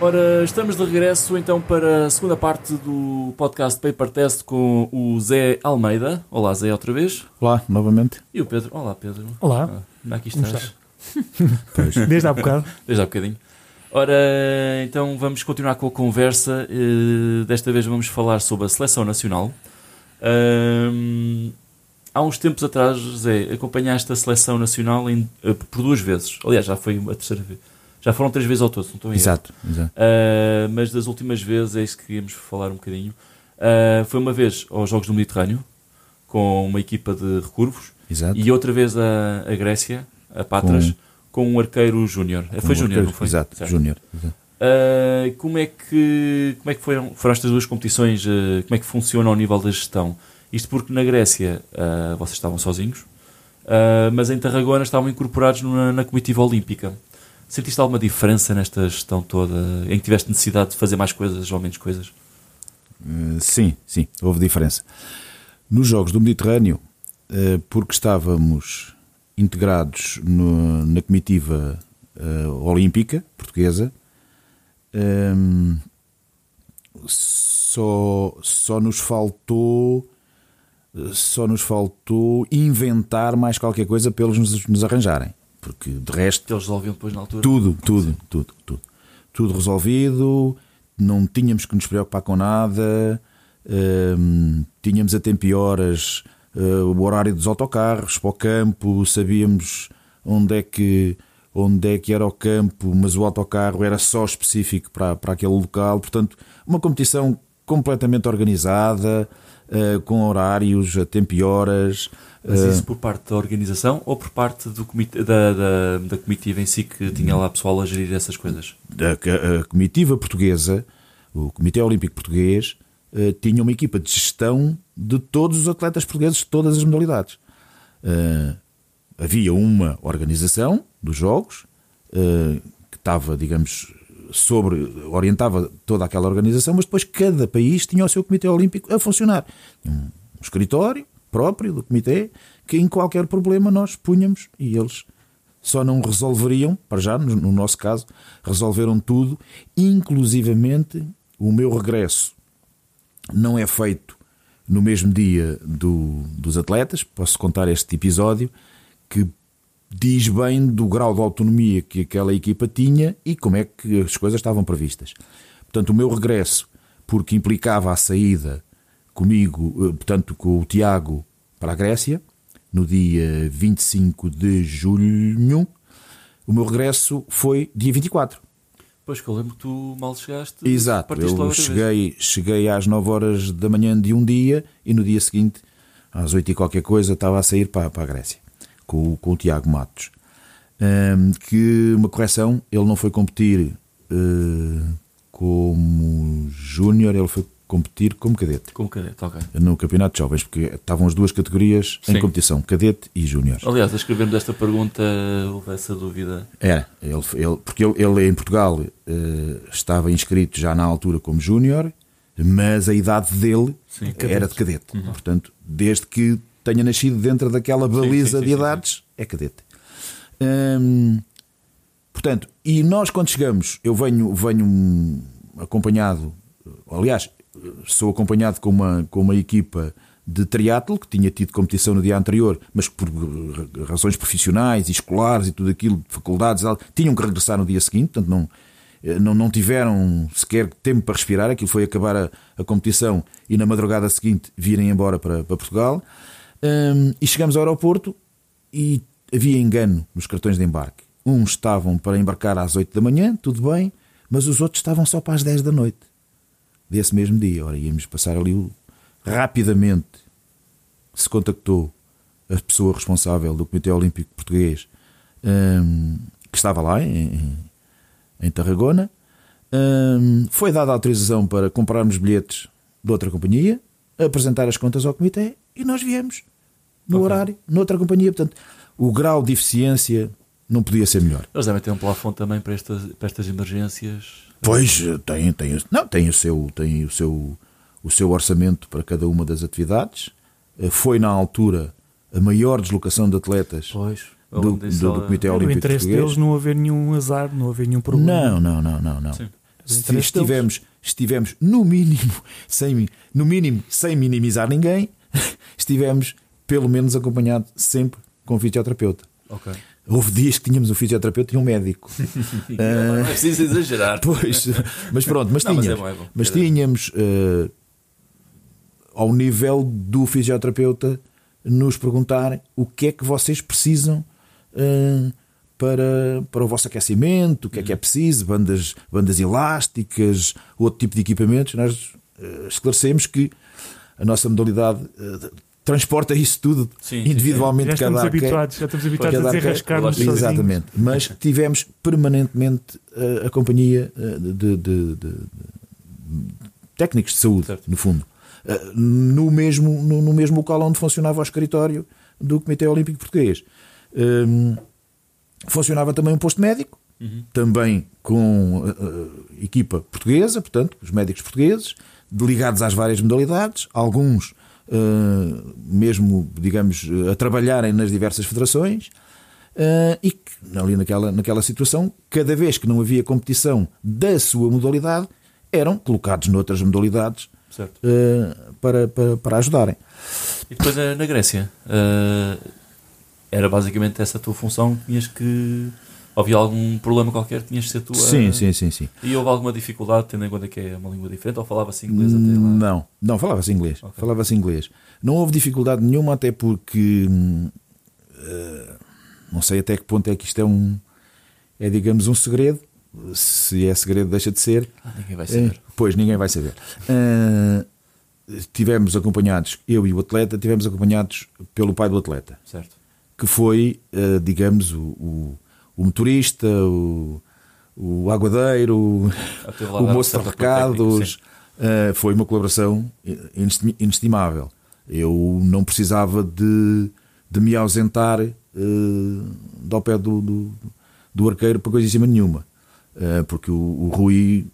Ora, estamos de regresso então para a segunda parte do podcast Paper Test com o Zé Almeida. Olá, Zé, outra vez. Olá, novamente. E o Pedro. Olá, Pedro. Olá. Ah, como é estás? Desde há bocado. Desde há bocadinho. Ora, então vamos continuar com a conversa. Eh, Desta vez vamos falar sobre a seleção nacional. Há uns tempos atrás, Zé, acompanhaste a seleção nacional em- eh, por duas vezes. Aliás, já foi a terceira vez. Já foram três vezes ao todo, não estou erro. Exato, exato. Uh, mas das últimas vezes, é isso que queríamos falar um bocadinho. Uh, foi uma vez aos Jogos do Mediterrâneo, com uma equipa de recurvos, exato. e outra vez a, a Grécia, a Patras, com, um arqueiro júnior. Eh, Foi Um júnior, não foi? Exato, júnior. Uh, como é que, como é que foram, foram estas duas competições? uh, como é que funciona ao nível da gestão? Isto porque na Grécia vocês estavam sozinhos, mas em Tarragona estavam incorporados na, na comitiva olímpica. Sentiste alguma diferença nesta gestão toda, em que tiveste necessidade de fazer mais coisas ou menos coisas? Eh, sim, sim, houve diferença. Nos Jogos do Mediterrâneo, eh, porque estávamos integrados no- na comitiva eh, olímpica portuguesa, ehm, só, só nos faltou só nos faltou inventar mais qualquer coisa para eles nos, nos arranjarem. Porque de resto eles resolviam depois na altura? Tudo, tudo, tudo, tudo. Tudo resolvido, não tínhamos que nos preocupar com nada, hum, tínhamos a tempo e horas eh, o horário dos autocarros para o campo, sabíamos onde é que onde é que era o campo, mas o autocarro era só específico para, para aquele local, portanto, uma competição completamente organizada, eh, com horários, a tempo e horas. Mas eh, isso por parte da organização ou por parte do comite, da, da, da comitiva em si que tinha lá pessoal a gerir essas coisas? a, a comitiva portuguesa, o Comitê Olímpico Português, eh, tinha uma equipa de gestão de todos os atletas portugueses de todas as modalidades. Eh, havia uma organização dos Jogos eh, que estava, digamos, sobre, orientava toda aquela organização, mas depois cada país tinha o seu Comitê Olímpico a funcionar. Um escritório próprio do Comitê que em qualquer problema nós punhamos e eles só não resolveriam, para já, no, no nosso caso, resolveram tudo, inclusivamente o meu regresso não é feito no mesmo dia do- dos atletas, posso contar este episódio, que diz bem do grau de autonomia que aquela equipa tinha e como é que as coisas estavam previstas. Portanto, o meu regresso, porque implicava a saída comigo, eh, portanto, com o Tiago para a Grécia, no dia 25 de julho, o meu regresso foi dia 24. Pois que eu lembro que tu mal chegaste. Exato, eu vez. cheguei, cheguei às 9 horas da manhã de um dia e no dia seguinte, às 8 e qualquer coisa, estava a sair para, para a Grécia com, o- com o Tiago Matos. Ahm, que uma correção, ele não foi competir eh, como júnior, ele foi competir como cadete Como cadete, ok. no Campeonato de Jovens, porque estavam as duas categorias Sim. em competição, cadete e júnior. Aliás, a escrever-me desta pergunta houve essa dúvida. Era, ele, ele- porque ele, ele em Portugal eh, estava inscrito já na altura como júnior, mas a idade dele Sim. era de cadete. Portanto, desde que tenha nascido dentro daquela baliza sim, de sim, idades, é cadete. Hum, portanto, e nós quando chegamos, eu venho, venho acompanhado, aliás, sou acompanhado com uma, com uma equipa de triatlo que tinha tido competição no dia anterior, mas por eh, razões profissionais e escolares e tudo aquilo, de faculdades, tinham que regressar no dia seguinte, portanto não, eh, não, não tiveram sequer tempo para respirar, aquilo foi acabar a, a competição e na madrugada seguinte virem embora para, para Portugal. Hum, e chegamos ao aeroporto e havia engano nos cartões de embarque. Uns estavam para embarcar às 8 da manhã, tudo bem, mas os outros estavam só para as 10 da noite desse mesmo dia. Ora, íamos passar ali o... rapidamente se contactou a pessoa responsável do Comitê Olímpico Português hum, que estava lá em, em- Tarragona. Hum, foi dada a autorização para comprarmos bilhetes de outra companhia, apresentar as contas ao comitê e nós viemos no Ok. horário, noutra companhia. Portanto, o grau de eficiência não podia ser melhor. Eles devem ter um plafond também para estas, para estas emergências. Pois tem, tem, não, tem, o seu, tem o, seu, o seu orçamento para cada uma das atividades. Eh, Foi na altura a maior deslocação de atletas Pois. do, do, do ela- Comitê o Olímpico interesse Português. deles não haver nenhum azar, não haver nenhum problema. Não, não, não, não, não. Sim. Se estivemos, estivemos no mínimo, sem, no mínimo, sem minimizar ninguém, estivemos pelo menos acompanhado sempre com um fisioterapeuta. Ok. Houve dias que tínhamos um fisioterapeuta e um médico. Não é preciso exagerar. Pois, mas pronto, mas Não, mas é tínhamos, bom, é bom. mas tínhamos eh, ao nível do fisioterapeuta nos perguntar o que é que vocês precisam eh, para, para o vosso aquecimento, o que é que é preciso, bandas, bandas elásticas, outro tipo de equipamentos. Nós eh, esclarecemos que a nossa modalidade transporta isso tudo Sim, sim, individualmente Já estamos cada habituados, já estamos habituados cada a desenrascar-nos sozinhos. Exatamente. Mas tivemos permanentemente eh, a companhia eh, de, de- de- de técnicos de saúde, Certo. no fundo. Eh, No mesmo, no, no mesmo local onde funcionava o escritório do Comitê Olímpico Português. Hum, funcionava também um posto médico, também com eh, equipa portuguesa, portanto, os médicos portugueses, ligados às várias modalidades, alguns mesmo, digamos, a trabalharem nas diversas federações, eh, e que, ali naquela, naquela situação, cada vez que não havia competição da sua modalidade, eram colocados noutras modalidades eh, para, para, para ajudarem. E depois eh, na Grécia, eh, era basicamente essa a tua função, tinhas que. Havia algum problema qualquer, tinhas de ser tu a... Sim, sim, sim, sim. E houve alguma dificuldade, tendo em conta que é uma língua diferente, ou falava-se inglês até lá? Não, não, falava-se inglês. Ok. Falava-se inglês. Não houve dificuldade nenhuma, até porque eh, não sei até que ponto é que isto é um é, digamos, um segredo. Se é segredo, deixa de ser. Ah, ninguém vai saber. Eh, Pois, ninguém vai saber. Eh, tivemos acompanhados, eu e o atleta, tivemos acompanhados pelo pai do atleta, Certo. que foi, digamos, o, o, o motorista, o, o aguadeiro, o moço de recados. eh, foi uma colaboração inesti- inestimável. Eu não precisava de, de me ausentar eh, do ao pé do, do, do arqueiro para coisa em cima nenhuma. Eh, porque o, o Rui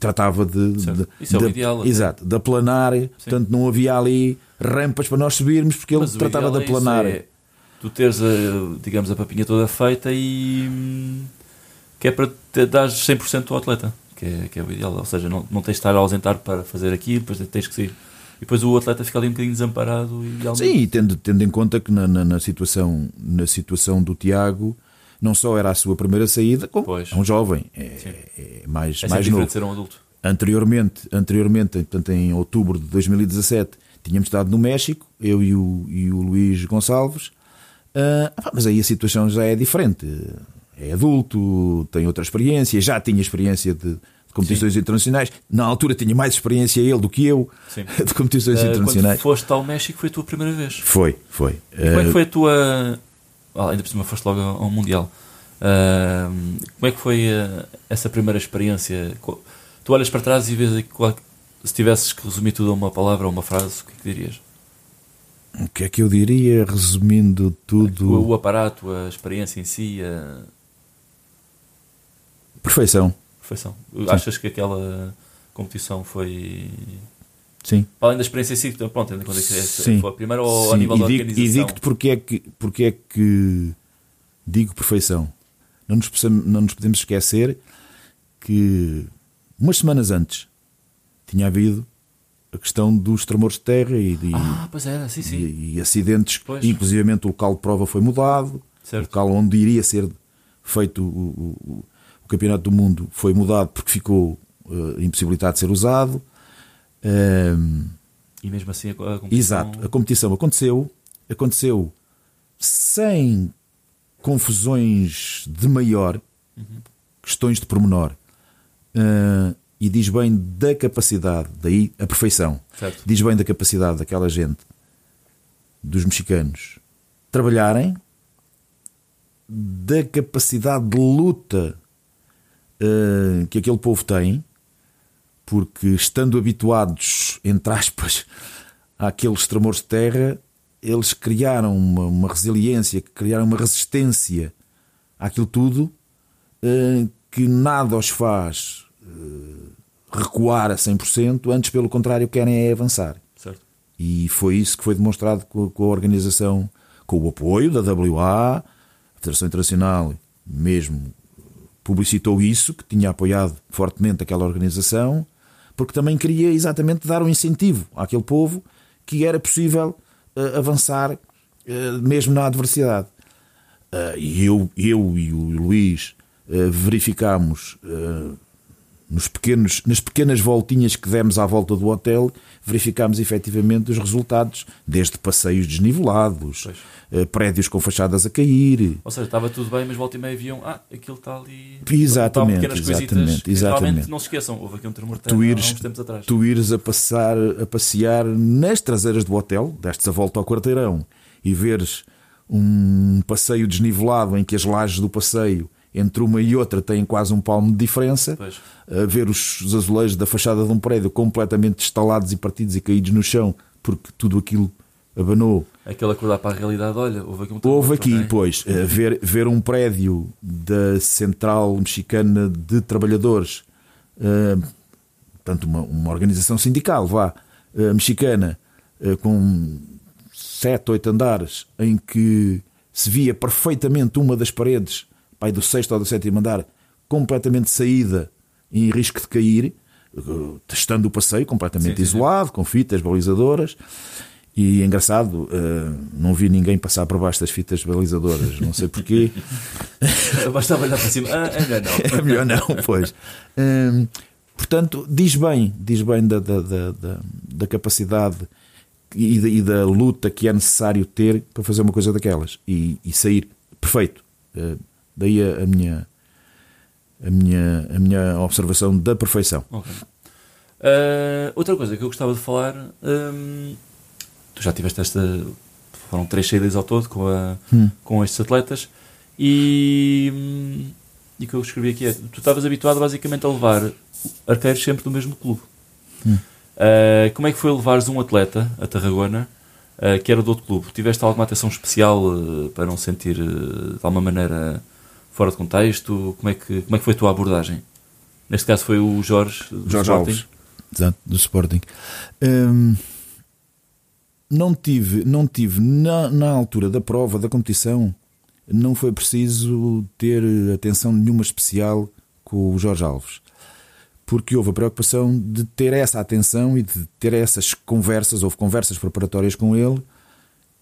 tratava de, de- Isso é o de- ideal, exato, de aplanar, portanto não havia ali rampas para nós subirmos porque ele Mas tratava de é aplanar. é tu teres, a, digamos, a papinha toda feita e hum, que é para te dar 100% ao atleta, que é, que é o ideal. Ou seja, não, não tens de estar a ausentar para fazer aquilo, depois tens que sair. E depois o atleta fica ali um bocadinho desamparado e Sim, e tendo, tendo em conta que na, na, na situação, na situação do Tiago não só era a sua primeira saída, como Pois. é um jovem, é, Sim. é mais, é mais novo. ser um adulto. Anteriormente, anteriormente portanto, em outubro de 2017, tínhamos estado no México, eu e o, e o Luís Gonçalves, Ah, pá, mas aí a situação já é diferente. É adulto, tem outra experiência, já tinha experiência de, competições internacionais. Na altura tinha mais experiência ele do que eu Sim. de competições Ah, internacionais. quando foste ao México foi a tua primeira vez. Foi, foi. Como é Ah, que foi a tua. Ah, ainda por cima foste logo ao Mundial. Ah, como é que foi ah, essa primeira experiência? Tu olhas para trás e vês aí qual- se tivesses que resumir tudo a uma palavra ou uma frase, o que é que dirias? O que é que eu diria, resumindo O, tudo? o aparato, a experiência em si, a Perfeição, perfeição. Achas que aquela competição foi. sim. Para além da experiência em si, então, pronto, tendo em conta que Sim. foi a primeira ou a Sim, nível e da digo, e organização? digo-te porque é, que, porque é que digo perfeição. Não nos, não nos podemos esquecer que umas semanas antes tinha havido a questão dos tremores de terra e, de- Ah, era, sim, sim. e- e acidentes. Pois. Inclusivamente o local de prova foi mudado. Certo. O local onde iria ser feito o, o- o- Campeonato do Mundo foi mudado porque ficou eh, impossibilitado de ser usado. Ehm, E mesmo assim a, competição. Exato, a competição aconteceu, aconteceu sem confusões de maior, questões de pormenor, Ah, e diz bem da capacidade, daí a perfeição, Certo. diz bem da capacidade daquela gente, dos mexicanos, trabalharem, da capacidade de luta ah, que aquele povo tem, porque estando habituados, entre aspas, àqueles tremores de terra, eles criaram uma, uma resiliência, criaram uma resistência àquilo tudo eh, que nada os faz eh, recuar a 100%, antes pelo contrário querem é avançar. Certo. E foi isso que foi demonstrado com, com a organização, com o apoio da WA, a Federação Internacional, mesmo publicitou isso, que tinha apoiado fortemente aquela organização, porque também queria exatamente dar um incentivo àquele povo que era possível uh, avançar uh, mesmo na adversidade. Uh, e eu, eu e o Luís verificámos nos pequenos, nas pequenas voltinhas que demos à volta do hotel, verificámos efetivamente os resultados, desde passeios desnivelados, uh, prédios com fachadas a cair. Ou seja, estava tudo bem, mas volta e meia viam, ah, aquilo está ali. Exatamente, exatamente, exatamente. Não se esqueçam, houve aqui um tremor tu ires, há uns tempos atrás. Tu ires a, passar, a passear nas traseiras do hotel, destes a volta ao quarteirão, e veres um passeio desnivelado em que as lajes do passeio entre uma e outra têm quase um palmo de diferença. Pois. Ver os, azulejos da fachada de um prédio completamente estalados e partidos e caídos no chão, porque tudo aquilo abanou. Aquele acordar para a realidade, olha, houve aqui um Houve aqui, também. pois, ver, ver um prédio da Central Mexicana de Trabalhadores, uh, portanto, uma, uma organização sindical, vá, uh, mexicana, uh, com sete, oito andares, em que se via perfeitamente uma das paredes pai do sexto ou do sétimo andar, completamente saída em risco de cair, testando o passeio completamente sim, isolado, sim. com fitas balizadoras. E engraçado, uh, não vi ninguém passar por baixo das fitas balizadoras, não sei porquê. Bastava olhar para cima. Ah, é melhor não. É melhor não, pois. Um, portanto, diz bem, diz bem da, da, da, da capacidade e da, e da, luta que é necessário ter para fazer uma coisa daquelas e, e sair perfeito. Uh, Daí a, a, minha, a, minha, a minha observação da perfeição. Okay. Uh, outra coisa que eu gostava de falar, um, tu já tiveste esta. Foram três saídas ao todo com, a, hum. com estes atletas e, e o que eu escrevi aqui é: tu estavas habituado basicamente a levar arqueiros sempre do mesmo clube. Hum. Uh, como é que foi levares um atleta a Tarragona uh, que era do outro clube? Tiveste alguma atenção especial para não sentir de alguma maneira fora de contexto? Como é que, como é que foi a tua abordagem? Neste caso foi o Jorge do Jorge Sporting. Alves, exato, do Sporting. Hum, não tive, não tive na, na altura da prova, da competição, não foi preciso ter atenção nenhuma especial com o Jorge Alves. Porque houve a preocupação de ter essa atenção e de ter essas conversas, houve conversas preparatórias com ele,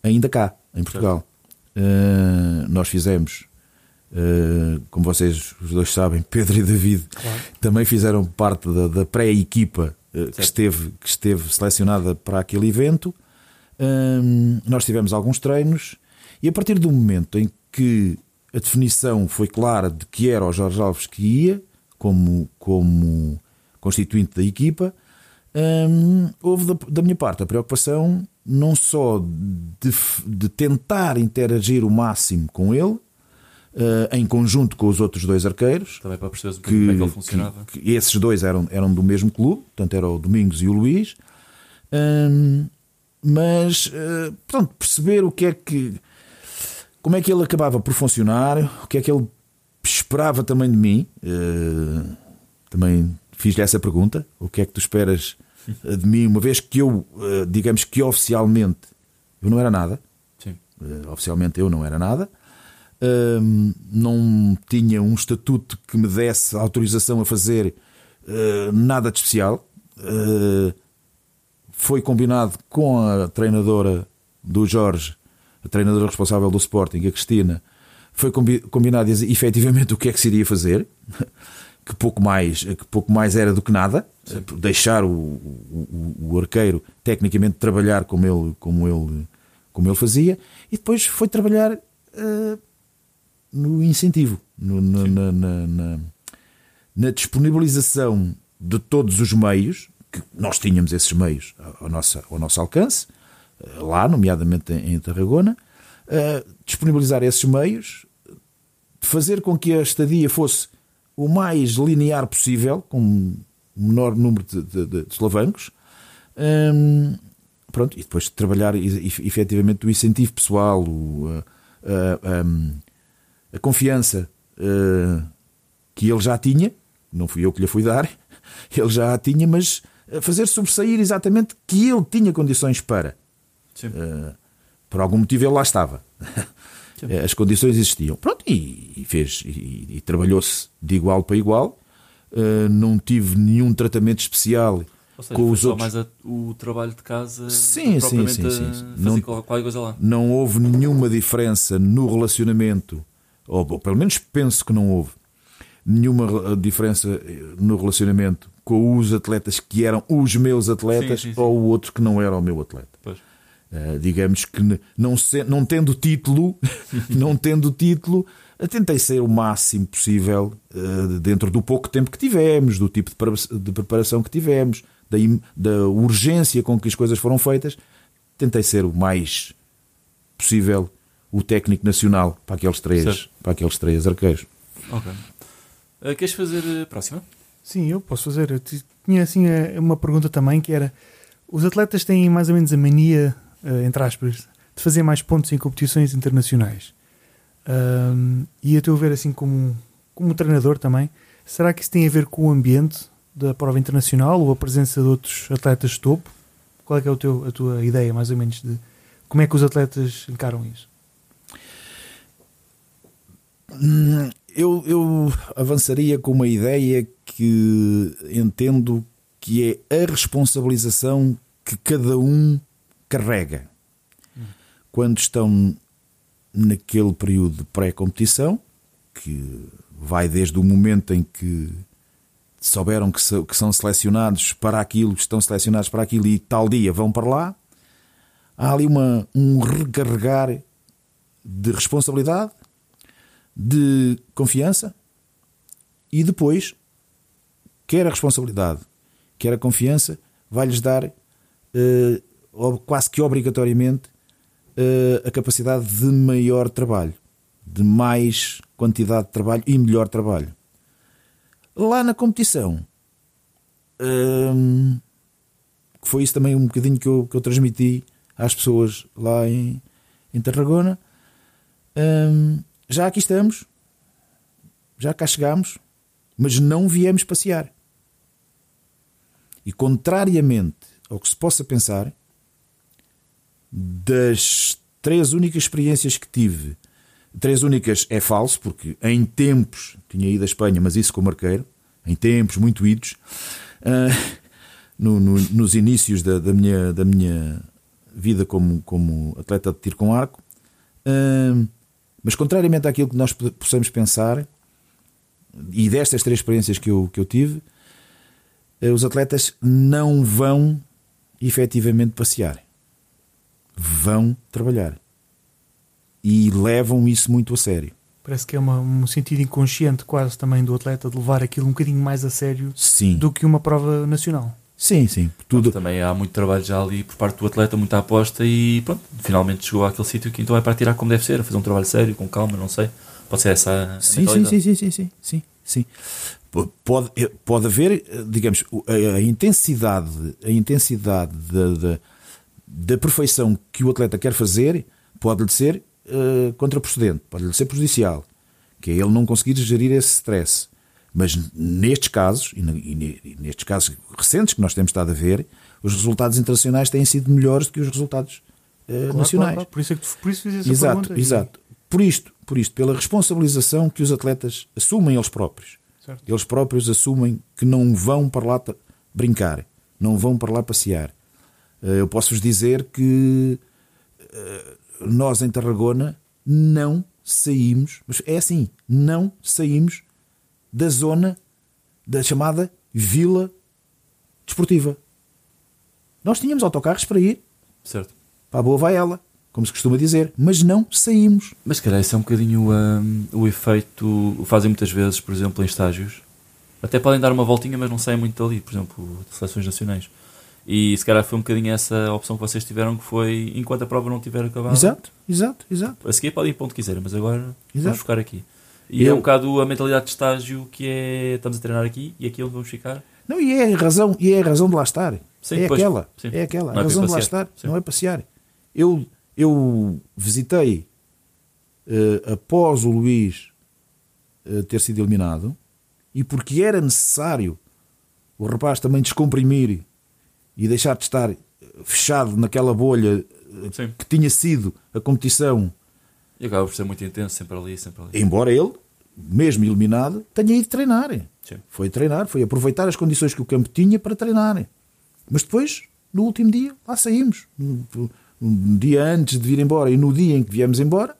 ainda cá, em Portugal. Uh, nós fizemos como vocês os dois sabem, Pedro e David claro. também fizeram parte da, da pré-equipa uh, que, esteve, que esteve selecionada para aquele evento. Uh, nós tivemos alguns treinos e a partir do momento em que a definição foi clara de que era o Jorge Alves que ia como, como constituinte da equipa, um, houve da, da, minha parte a preocupação não só de, de tentar interagir o máximo com ele, Uh, em conjunto com os outros dois arqueiros. Também para perceber que, como é que ele funcionava. Que, que esses dois eram, eram do mesmo clube, portanto, era o Domingos e o Luís. Um, mas, uh, portanto, perceber o que é que. Como é que ele acabava por funcionar, o que é que ele esperava também de mim. Uh, também fiz-lhe essa pergunta: o que é que tu esperas de mim, uma vez que eu, digamos que oficialmente, eu não era nada. Sim. oficialmente eu não era nada não tinha um estatuto que me desse autorização a fazer uh, nada de especial. Uh, foi combinado com a treinadora do Jorge, a treinadora responsável do Sporting, a Cristina. Foi combinado efetivamente o que é que se iria fazer, que pouco mais, que pouco mais era do que nada, Sim. deixar o, o, o, arqueiro tecnicamente trabalhar como ele, como ele, como ele fazia, e depois foi trabalhar. Uh, no incentivo, no, no, na, na, na, na, disponibilização de todos os meios, que nós tínhamos esses meios ao nosso, ao nosso alcance, eh, lá, nomeadamente em, Tarragona, uh, disponibilizar esses meios, fazer com que a estadia fosse o mais linear possível, com o menor número de, de, de, de solavancos, ehm, pronto, e depois trabalhar efetivamente o incentivo pessoal, o, uh, um, a confiança uh, que ele já tinha, não fui eu que lhe fui dar, ele já a tinha, mas fazer sobressair exatamente que ele tinha condições para. Uh, por algum motivo ele lá estava. Sim. As condições existiam. Pronto, e, e fez, e, e trabalhou-se de igual para igual. Eh, não tive nenhum tratamento especial Ou seja, com os só outros. mais a- o trabalho de casa Sim, sim, sim, sim, sim. Não-. Não houve nenhuma diferença no relacionamento, ou, ou pelo menos penso que não houve nenhuma eh, diferença eh, no relacionamento com os atletas que eram os meus atletas Sim, sim, sim. ou o outro que não era o meu atleta. Uh, digamos que não, se- não tendo título, não tendo título, uh, tentei ser o máximo possível uh, dentro do pouco tempo que tivemos, do tipo de, prepara- de preparação que tivemos, da, da urgência com que as coisas foram feitas. Tentei ser o mais possível o técnico nacional para aqueles três, Certo. para aqueles três arqueiros. Ok. Uh, queres fazer a próxima? Sim, eu posso fazer. Eu ti- tinha assim eh, uma pergunta também que era: os atletas têm mais ou menos a mania, eh, entre aspas, de fazer mais pontos em competições internacionais. Ahm, e a teu ver, assim, como, como treinador também, será que isso tem a ver com o ambiente da prova internacional ou a presença de outros atletas de topo? Qual é que é o teu, a tua ideia, mais ou menos, de como é que os atletas encaram isso? Hum, Eu, eu avançaria com uma ideia que entendo que é a responsabilização que cada um carrega. Quando estão naquele período de pré-competição, que vai desde o momento em que souberam que, são selecionados para aquilo, que estão selecionados para aquilo e tal dia vão para lá, há ali uma, um recarregar de responsabilidade, de confiança e depois, quer a responsabilidade, quer a confiança, vai-lhes dar eh, quase que obrigatoriamente eh, a capacidade de maior trabalho, de mais quantidade de trabalho e melhor trabalho. Lá na competição, hum, foi isso também um bocadinho que eu, que eu transmiti às pessoas lá em, em Tarragona. hum, já aqui estamos, já cá chegámos, mas não viemos passear. E contrariamente ao que se possa pensar, das três únicas experiências que tive, três únicas é falso, porque em tempos tinha ido à Espanha, mas isso como arqueiro, em tempos muito idos, ah, no- no- nos inícios da, da minha, da minha vida como, como atleta de tiro com arco. Ah, mas contrariamente àquilo que nós po- possamos pensar, e destas três experiências que eu, que eu tive, eh, os atletas não vão efetivamente passear. Vão trabalhar. E levam isso muito a sério. Parece que é uma- um sentido inconsciente quase também do atleta de levar aquilo um bocadinho mais a sério Sim. do que uma prova nacional. Sim, sim. Tudo. Também há muito trabalho já ali por parte do atleta, muita aposta e pronto, finalmente chegou àquele sítio que então é para tirar como deve ser, a fazer um trabalho sério, com calma, não sei. Pode ser essa a Sim, sim, sim, sim, sim, sim, sim, sim. Pode, eh, pode haver, eh, digamos, a, a intensidade, a intensidade da, da, da perfeição que o atleta quer fazer pode-lhe ser eh, contraprocedente, pode-lhe ser prejudicial, que é ele não conseguir gerir esse stress. Mas nestes casos, e, ne- ne- nestes casos recentes que nós temos estado a ver, os resultados internacionais têm sido melhores do que os resultados eh, Claro, nacionais. claro, claro. Por isso é que tu- por isso fiz essa Exato, pergunta. exato. Por isto, por isto, pela responsabilização que os atletas assumem eles próprios. Certo. Eles próprios assumem que não vão para lá brincar, não vão para lá passear. Eh, Eu posso-vos dizer que eh, nós em Tarragona não saímos, mas é assim, não saímos da zona da chamada Vila Desportiva. Nós tínhamos autocarros para ir Certo. para a Boa Vaela, como se costuma dizer, mas não saímos. Mas se calhar isso é um bocadinho hum, o efeito, o fazem muitas vezes, por exemplo, em estágios. Até podem dar uma voltinha, mas não saem muito dali, por exemplo, de seleções nacionais. E se calhar foi um bocadinho essa opção que vocês tiveram, que foi enquanto a prova não tiver acabado. Exato, exato, exato. A seguir podem ir para onde quiserem, mas agora Exato. vamos ficar aqui. E é Eu- um bocado a mentalidade de estágio que é estamos a treinar aqui e aqui é onde vamos ficar. Não, e é a razão, e é a razão de lá estar. Sim, é pois, aquela, sim. é aquela, Não é a razão de lá estar, sim. não é passear. Eu, eu visitei eh, após o Luís eh, ter sido eliminado e porque era necessário o rapaz também descomprimir e deixar de estar fechado naquela bolha eh, Sim. que tinha sido a competição E acaba por ser muito intenso, sempre ali, sempre ali. Embora ele, mesmo eliminado, tenha ido treinar. Sim. Foi treinar, foi aproveitar as condições que o campo tinha para treinar. Mas depois, no último dia, lá saímos. Um dia antes de vir embora e no dia em que viemos embora,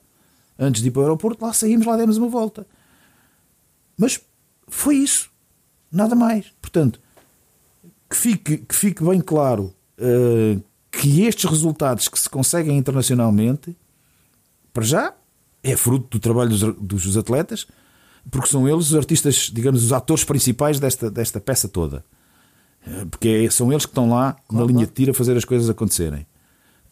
antes de ir para o aeroporto, lá saímos, lá demos uma volta. Mas foi isso. Nada mais. Portanto, que fique, que fique bem claro uh, que estes resultados que se conseguem internacionalmente, para já, é fruto do trabalho dos, dos atletas, porque são eles os artistas, digamos, os atores principais desta, desta peça toda. Uh, porque é, são eles que estão lá claro, na linha de tiro a fazer as coisas acontecerem.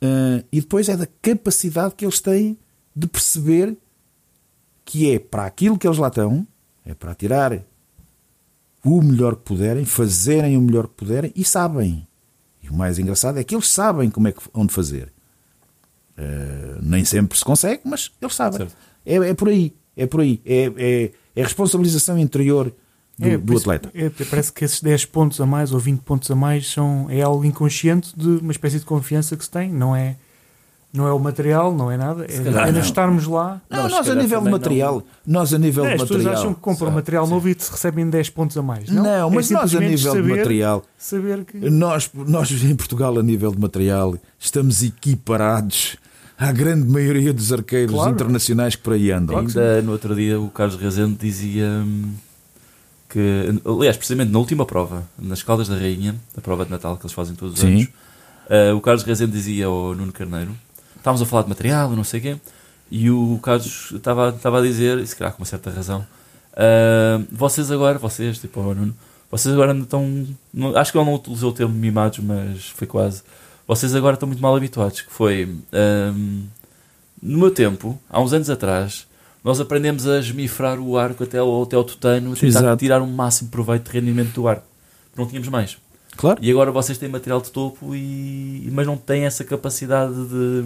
Uh, e depois é da capacidade que eles têm de perceber que é para aquilo que eles lá estão, é para tirar o melhor que puderem, fazerem o melhor que puderem e sabem. E o mais engraçado é que eles sabem como é que, onde fazer. Uh, nem sempre se consegue, mas eles sabem. É, é, por aí. É por aí. É, é, é responsabilização interior do, é, do atleta. É, parece que esses 10 pontos a mais ou 20 pontos a mais são, é algo inconsciente de uma espécie de confiança que se tem, não é, não é o material, não é nada, é apenas estarmos lá. Não, nós, nós a nível de material, não. nós a nível é, de material. As pessoas acham que compram Sabe, material sim. novo e se recebem 10 pontos a mais. Não, não mas é nós a nível saber, de material, saber que... nós, nós em Portugal a nível de material estamos equiparados à grande maioria dos arqueiros claro. internacionais que por aí andam. Ainda no outro dia o Carlos Rezende dizia hum, que, aliás, precisamente na última prova, nas Caldas da Rainha, a prova de Natal que eles fazem todos os Sim. anos, uh, o Carlos Rezende dizia ao Nuno Carneiro: estávamos a falar de material, não sei o quê, e o Carlos estava, estava a dizer, e se calhar com uma certa razão, uh, vocês agora, vocês, tipo, o Nuno, vocês agora estão. Não, acho que ele não utilizou o termo mimados, mas foi quase. Vocês agora estão muito mal habituados. Que foi. Um, no meu tempo, há uns anos atrás, nós aprendemos a esmifrar o arco até ao, até ao tutano, tentar Exato. tirar o máximo proveito de rendimento do arco. Não tínhamos mais. Claro. E agora vocês têm material de topo, e, mas não têm essa capacidade de,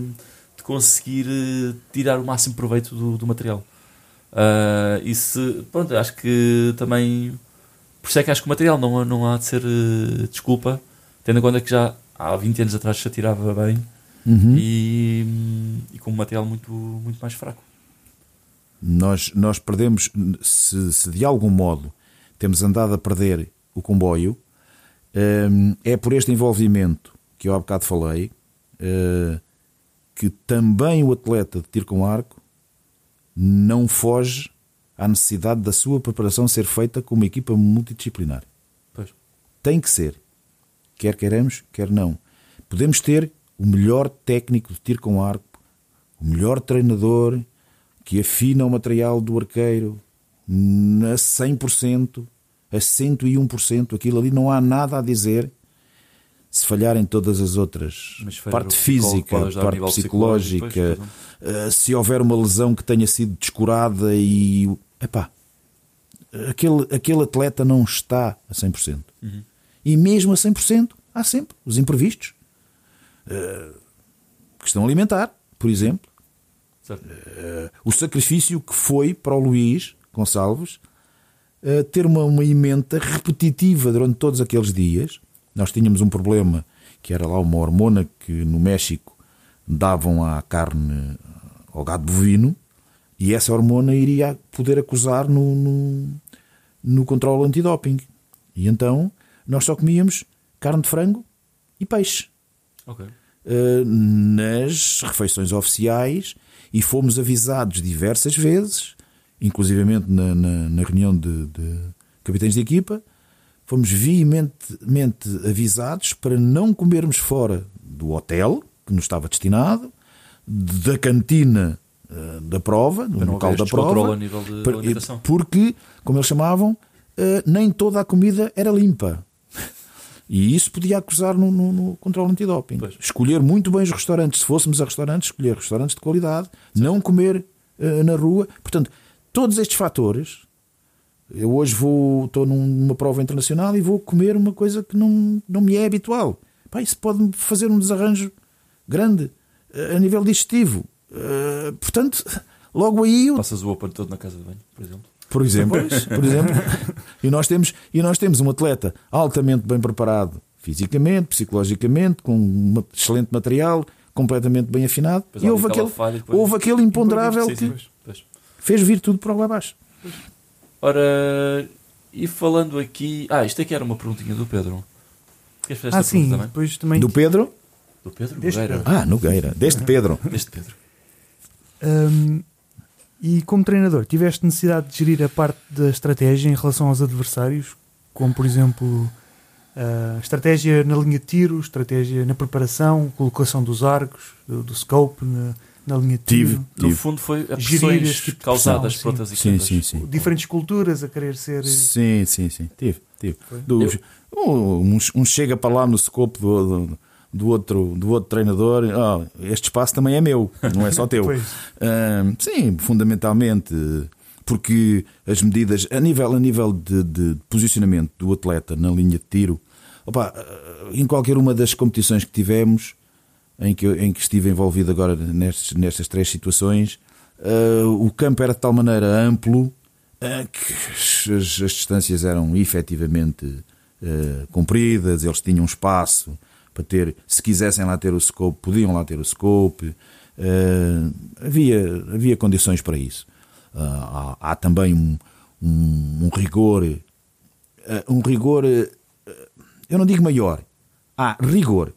de conseguir eh, tirar o máximo proveito do, do material. Uh, e se, pronto, acho que também. Por isso é que acho que o material não, não há de ser uh, desculpa, tendo em conta que já há 20 anos atrás se atirava bem uhum. e, e com um material muito, muito mais fraco. Nós, nós perdemos, se, se de algum modo temos andado a perder o comboio, hum, é por este envolvimento que eu há bocado falei, hum, que também o atleta de tiro com arco não foge à necessidade da sua preparação ser feita com uma equipa multidisciplinar. Pois. Tem que ser. Quer queiramos, quer não. Podemos ter o melhor técnico de tiro com arco, o melhor treinador, que afina o material do arqueiro a 100%, a 101%, aquilo ali não há nada a dizer. Se falharem todas as outras, parte física, parte psicológica, uh, se houver uma lesão que tenha sido descurada e. Epá, aquele, aquele atleta não está a 100%. Uhum. E mesmo a 100%, há sempre os imprevistos. Uh, questão alimentar, por exemplo. Uh, o sacrifício que foi para o Luís Gonçalves uh, ter uma, uma emenda repetitiva durante todos aqueles dias. Nós tínhamos um problema que era lá uma hormona que no México davam à carne, ao gado bovino, e essa hormona iria poder acusar no, no, no controle antidoping. E então nós só comíamos carne de frango e peixe. Okay. Uh, nas refeições oficiais e fomos avisados diversas vezes, inclusivamente na, na, na reunião de, de, capitães de equipa, fomos veementemente avisados para não comermos fora do hotel que nos estava destinado, da cantina uh, da prova, no local da prova, porque, como eles chamavam, uh, nem toda a comida era limpa. E isso podia acusar no, no, no controle antidoping. Pois. Escolher muito bem os restaurantes. Se fôssemos a restaurantes, escolher restaurantes de qualidade, Sim. não comer uh, na rua. Portanto, todos estes fatores. Eu hoje vou, estou numa prova internacional e vou comer uma coisa que não, não me é habitual. Pá, isso pode fazer um desarranjo grande uh, a nível digestivo. Uh, portanto, logo aí. Eu... Passas o open todo na casa de banho, por exemplo. Por exemplo, por exemplo. E nós temos e nós temos um atleta altamente bem preparado fisicamente, psicologicamente, com um excelente material, completamente bem afinado. Depois e houve aquele, falha, depois- houve aquele imponderável que Pois. fez vir tudo para lá abaixo. Ora, e falando aqui. Ah, isto aqui era uma perguntinha do Pedro. Queres fazer Ah, esta sim, pergunta também? depois também. Do Pedro? Do Pedro Nogueira. Ah, Nogueira. Deste Pedro. Deste Pedro. Hum, e como treinador, tiveste necessidade de gerir a parte da estratégia em relação aos adversários, como por exemplo a estratégia na linha de tiro, estratégia na preparação, colocação dos arcos, do, do scope na, na linha de Tive. tiro, No Tive. fundo foi a pressões esse tipo causadas pressão, por outras Sim, equipas. sim, sim. diferentes culturas a querer ser. Sim, sim, sim. Tive, tive. Do- um, um chega para lá no scope do, do, do outro, do outro treinador. "Ah, este espaço também é meu, não é só teu. Sim, fundamentalmente, porque as medidas a nível, a nível de, de posicionamento do atleta na linha de tiro, opa, em qualquer uma das competições que tivemos, em que, em que estive envolvido agora nestes, nestas três situações, ah, o campo era de tal maneira amplo ah, que as, as distâncias eram efetivamente ah, compridas, eles tinham espaço para ter, se quisessem lá ter o scope, podiam lá ter o scope. Ah, havia, havia condições para isso. Ah, há, há também um, um, um rigor, ah, um rigor, eu não digo maior, há rigor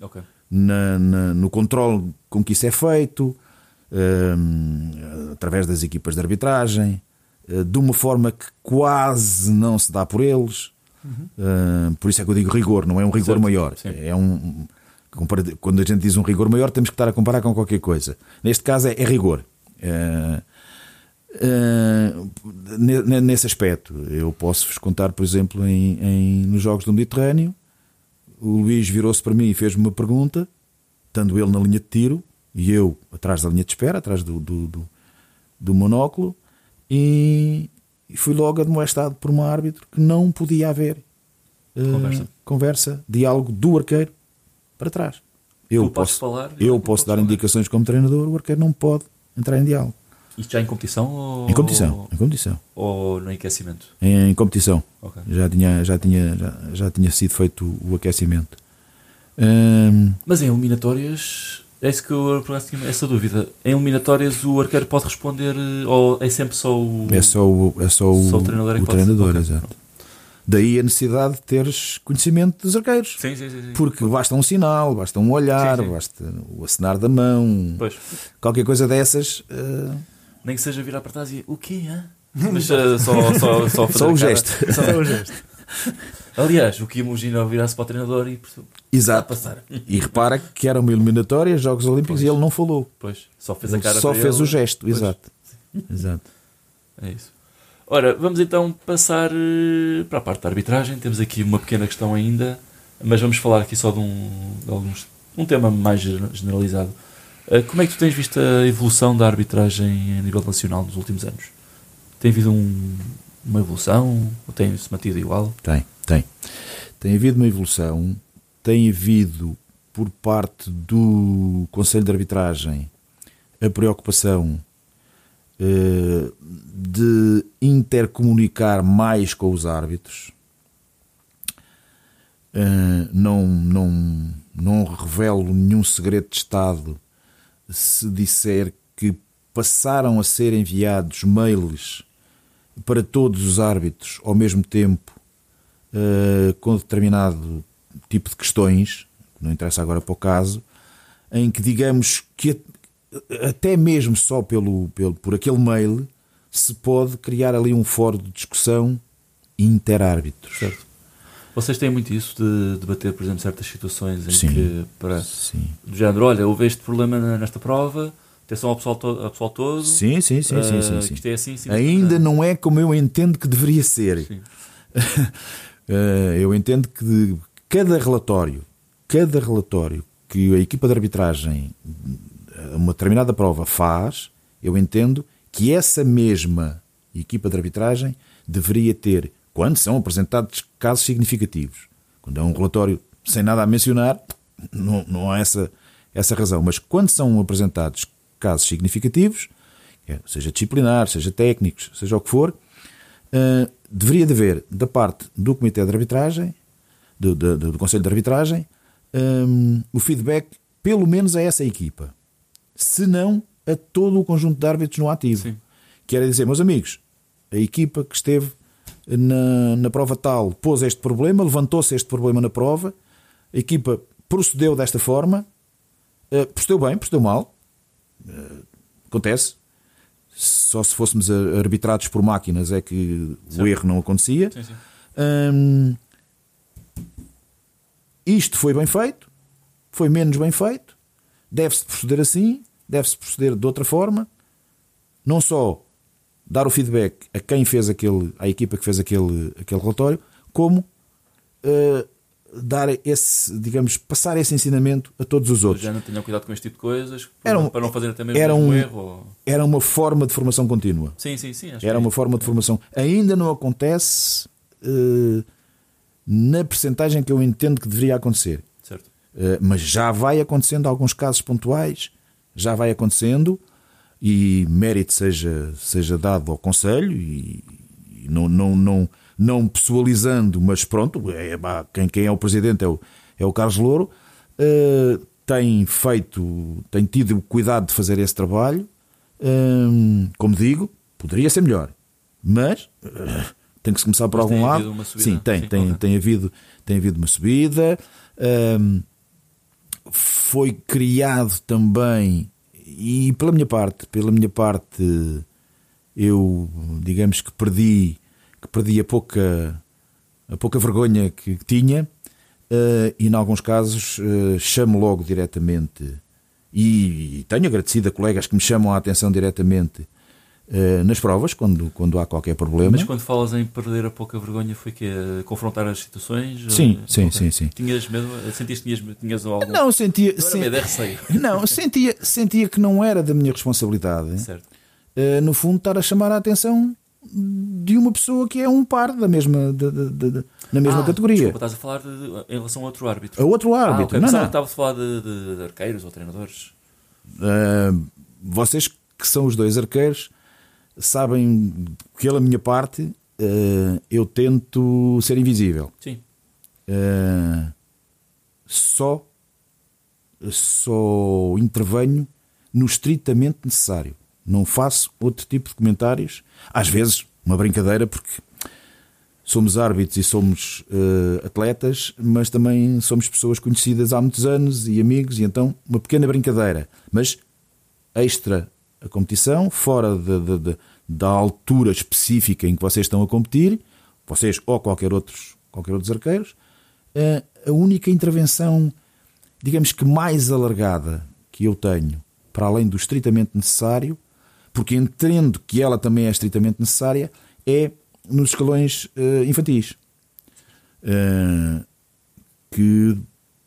Ok. na- na- no controle com que isso é feito, através das equipas de arbitragem, de uma forma que quase não se dá por eles. Hum, por isso é que eu digo rigor, não é um rigor Certo, maior. sim. É um, quando a gente diz um rigor maior, temos que estar a comparar com qualquer coisa. Neste caso é, é rigor. Ne- ne- nesse aspecto, eu posso-vos contar, por exemplo, em, em- nos Jogos do Mediterrâneo, o Luís virou-se para mim e fez-me uma pergunta, estando ele na linha de tiro e eu atrás da linha de espera, atrás do, do, do, do monóculo, e, e fui logo admoestado por um árbitro que não podia haver eh, Conversa. conversa, diálogo do arqueiro para trás. Eu Tu posso, falar, eu posso dar falar. indicações como treinador, o arqueiro não pode entrar em diálogo. Isto já em competição ou, Em competição, em competição. ou no aquecimento? Em competição. Ok. Já tinha, já tinha, já, já tinha sido feito o aquecimento. Hum, Mas em eliminatórias, é isso que eu por acaso tinha essa dúvida. Em eliminatórias o arqueiro pode responder eh, ou é sempre só o. é só o, é só o, Só o treinador é o treinador, ok. exato. Daí a necessidade de teres conhecimento dos arqueiros. Sim, sim, sim. Porque basta um sinal, basta um olhar, basta o acenar da mão, Pois. qualquer coisa dessas. eh, Nem que seja virar para trás e o quê? hã? Mas eh, só, só, só, fazer Só o gesto. Só o gesto. Aliás, o que imagina virar-se para o treinador e exato. passar. E repara que era uma eliminatória, Jogos Olímpicos, Pois. e ele não falou. Pois, só fez a cara só fez ele. o gesto, Pois. exato. exato. É isso. Ora, vamos então passar eh, para a parte da arbitragem. Temos aqui uma pequena questão ainda, mas vamos falar aqui só de um, de alguns, um tema mais gener- generalizado. Eh, Como é que tu tens visto a evolução da arbitragem a nível nacional nos últimos anos? Tem havido um- uma evolução ou tem-se mantido igual? Tem, tem. Tem havido uma evolução, tem havido por parte do Conselho de Arbitragem a preocupação eh, de intercomunicar mais com os árbitros. Eh, não, não, não revelo nenhum segredo de Estado se disser que passaram a ser enviados mails para todos os árbitros ao mesmo tempo eh, com determinado tipo de questões, que não interessa agora para o caso, em que digamos que até mesmo só pelo, pelo, por aquele mail se pode criar ali um fórum de discussão interárbitros. Certo. Vocês têm muito isso de debater, por exemplo, certas situações em Sim. que, para, Sim. do género, olha, houve este problema nesta prova, atenção ao pessoal, to ao pessoal todo. Sim, sim, sim, sim, eh, sim, sim. Isto é assim, sim, Ainda não é como eu entendo que deveria ser. Eh, eu entendo que cada relatório, cada relatório que a equipa de arbitragem a uma determinada prova faz, eu entendo que essa mesma equipa de arbitragem deveria ter, quando são apresentados casos significativos, quando é um relatório sem nada a mencionar, não, não há essa, essa razão, mas quando são apresentados casos significativos, quer seja disciplinar, seja técnicos, seja o que for, deveria de haver, da parte do Comitê de Arbitragem, do, do, do Conselho de Arbitragem, um, o feedback pelo menos a essa equipa, se não a todo o conjunto de árbitros no ativo. Sim. Quer dizer, meus amigos, a equipa que esteve na, na prova tal pôs este problema, levantou-se este problema na prova, a equipa procedeu desta forma, uh, procedeu bem, procedeu mal, uh, acontece. Só se fôssemos arbitrados por máquinas é que Certo. o erro não acontecia. Sim, sim. Hum, isto foi bem feito, foi menos bem feito, deve-se proceder assim, deve-se proceder de outra forma, não só dar o feedback a quem fez aquele, à equipa que fez aquele, aquele relatório, como eh, dar esse, digamos, passar esse ensinamento a todos os outros. Já não tenham cuidado com este tipo de coisas Era um- para não fazer até mesmo era um- erro. ou- Era uma forma de formação contínua. Sim, sim, sim. Era uma é. forma de formação. Ainda não acontece eh, na percentagem que eu entendo que deveria acontecer. Certo. Eh, mas já vai acontecendo alguns casos pontuais, já vai acontecendo e mérito seja, seja dado ao Conselho e não, não, não, não pessoalizando, mas pronto, é, pá, quem, quem é o presidente é o, é o Carlos Louro, eh, tem feito, tem tido o cuidado de fazer esse trabalho. Hum, como digo, poderia ser melhor, mas eh, tem que se começar por Mas algum tem lado. havido uma subida. Sim, tem, Sim, tem, tem, havido, tem havido uma subida. Hum, foi criado também e pela minha parte, pela minha parte, eu digamos que perdi que perdi a pouca a pouca vergonha que tinha eh, e em alguns casos eh, chamo logo diretamente e, e tenho agradecido a colegas que me chamam a atenção diretamente eh, nas provas quando, quando há qualquer problema. Mas quando falas em perder a pouca vergonha, foi que confrontar as situações? Sim, Eh, sim, sim, sim. Tinhas medo? Sentiste que tinhas, tinhas algum. Não, sentia, Não medo, é receio. não sentia, sentia que não era da minha responsabilidade. Certo. Eh, no fundo, estar a chamar a atenção de uma pessoa que é um par da mesma, da- da- da- na mesma Ah, categoria. Desculpa, estás a falar de, em relação a outro árbitro. A outro Ah, árbitro. ok. não, Pensava não. que estava a falar de, de- de arqueiros ou treinadores. Ah, vocês que são os dois arqueiros sabem que pela minha parte ah, eu tento ser invisível. Sim. Ah, só só intervenho no estritamente necessário. Não faço outro tipo de comentários. Às vezes, uma brincadeira, porque somos árbitros e somos eh, atletas, mas também somos pessoas conhecidas há muitos anos e amigos, e então uma pequena brincadeira, mas extra a competição, fora da- da- da- da altura específica em que vocês estão a competir, vocês ou qualquer outros, qualquer outros arqueiros, eh, a única intervenção, digamos que mais alargada que eu tenho, para além do estritamente necessário, porque entendo que ela também é estritamente necessária, é nos escalões eh, infantis. Eh, que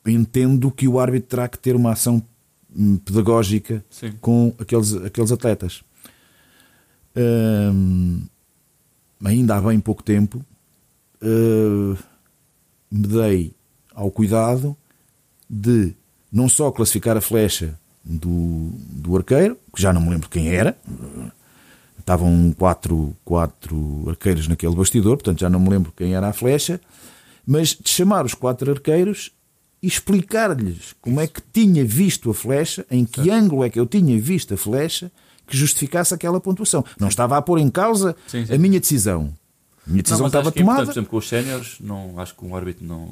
entendo que o árbitro terá que ter uma ação hum, pedagógica Sim. com aqueles, aqueles atletas. Hum, ainda há bem pouco tempo me dei ao cuidado de não só classificar a flecha do, do arqueiro, que já não me lembro quem era, estavam quatro, quatro arqueiros naquele bastidor, portanto já não me lembro quem era a flecha, mas de chamar os quatro arqueiros e explicar-lhes como é que tinha visto a flecha, em que ângulo é que eu tinha visto a flecha, que justificasse aquela pontuação. Não estava a pôr em causa Sim, sim. a minha decisão. A minha Não, decisão mas estava é importante, tomada. por exemplo, com os séniores, não, acho que um árbitro não,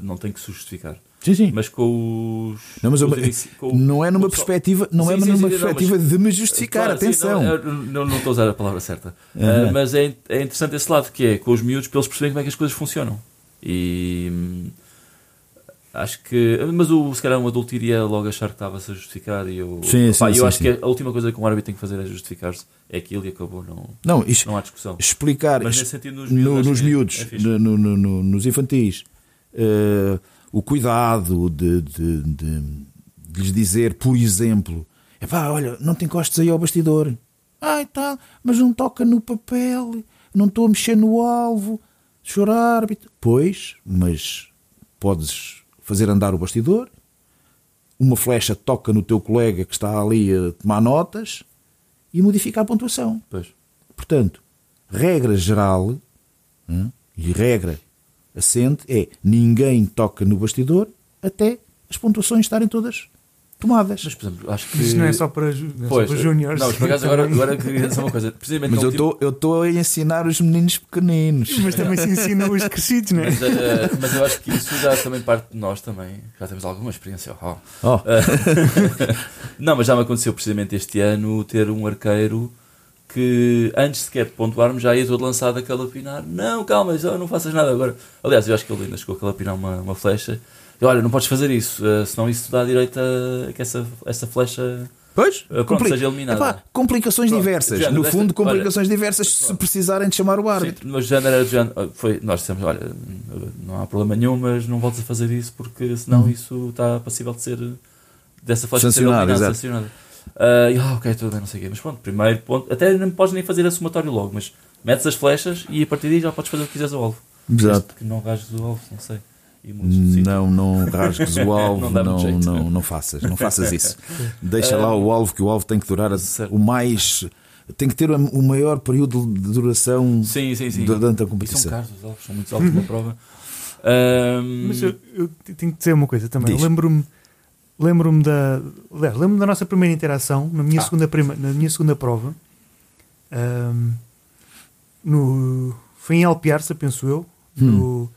não tem que se justificar. Sim, sim. Mas com os. Não, mas com eu- os inici- com- não é numa perspectiva, não é Sim, sim, numa sim, não, perspectiva mas- de me justificar, Claro, sim, atenção. não, não, não estou a usar a palavra certa. Aham. Ah, mas é, é interessante esse lado que é com os miúdos para eles perceberem como é que as coisas funcionam. E hum, acho que. Mas o, se calhar um adulto iria logo achar que estava-se a justificar. E eu, Sim, Pá, sim, eu sim, acho sim. que a última coisa que um árbitro tem que fazer é justificar-se. É aquilo e acabou. Não, Não, isto, não há discussão. explicar Mas es- nesse sentido, nos no- miúdos, acho nos é- miúdos, é fixe. no- no- no- no- nos infantis, eh, o cuidado de, de- de- de lhes dizer, por exemplo, pá, olha, não te encostes aí ao bastidor. Ai, tal, mas não toca no papel, não estou a mexer no alvo, chorar. árbitro. Pois, mas podes fazer andar o bastidor, uma flecha toca no teu colega que está ali a tomar notas e modifica a pontuação. Pois. Portanto, regra geral hum, e regra assente é ninguém toca no bastidor até as pontuações estarem todas tomadas. Mas, por exemplo, acho que. Isto não é só para, ju- é só para juniors. Não, mas por acaso agora, agora queria dizer uma coisa. Precisamente Mas não eu tive- estou eu estou a ensinar os meninos pequeninos. Mas também se ensina os crescidos, não é? Mas, eh, mas eu acho que isso já também parte de nós também. Já temos alguma experiência. Oh. Oh, Não, mas já me aconteceu precisamente este ano ter um arqueiro que antes sequer de pontuarmos já ia todo lançado a calapinar. Não, calma, já não faças nada agora. Aliás, eu acho que ele ainda chegou a calapinar uma, uma flecha. E, olha, não podes fazer isso, eh, senão isso dá direito a que essa, essa flecha pois, eh, pronto, seja eliminada. Epá, complicações Pronto, diversas. género No desta- fundo, complicações diversas se precisarem de chamar o árbitro. Sim, mas do género, foi, nós dissemos, olha, não há problema nenhum, mas não voltes a fazer isso porque senão Uhum. isso está passível de ser dessa flecha de ser eliminada, sancionada. Ah, e, ah, ok, tudo bem, não sei o quê. Mas pronto, primeiro ponto, até não podes nem fazer a somatório logo, mas metes as flechas e a partir daí já podes fazer o que quiseres ao alvo. Exato. Que não rasgues o alvo, não sei. Não, não rasgues o alvo, Não não, muito não, não, faças, não faças isso. Deixa lá o alvo, que o alvo tem que durar o mais. Tem que ter o maior período de duração Sim, sim, sim. durante a E são competição. caros os alvos, são muitos alvos na prova. Ahm, Mas eu, eu tenho que dizer uma coisa também. Lembro-me lembro-me da. Lembro-me da nossa primeira interação na minha, Ah. segunda, prima, na minha segunda prova. Ahm, no, foi em Alpiarça, penso eu. No,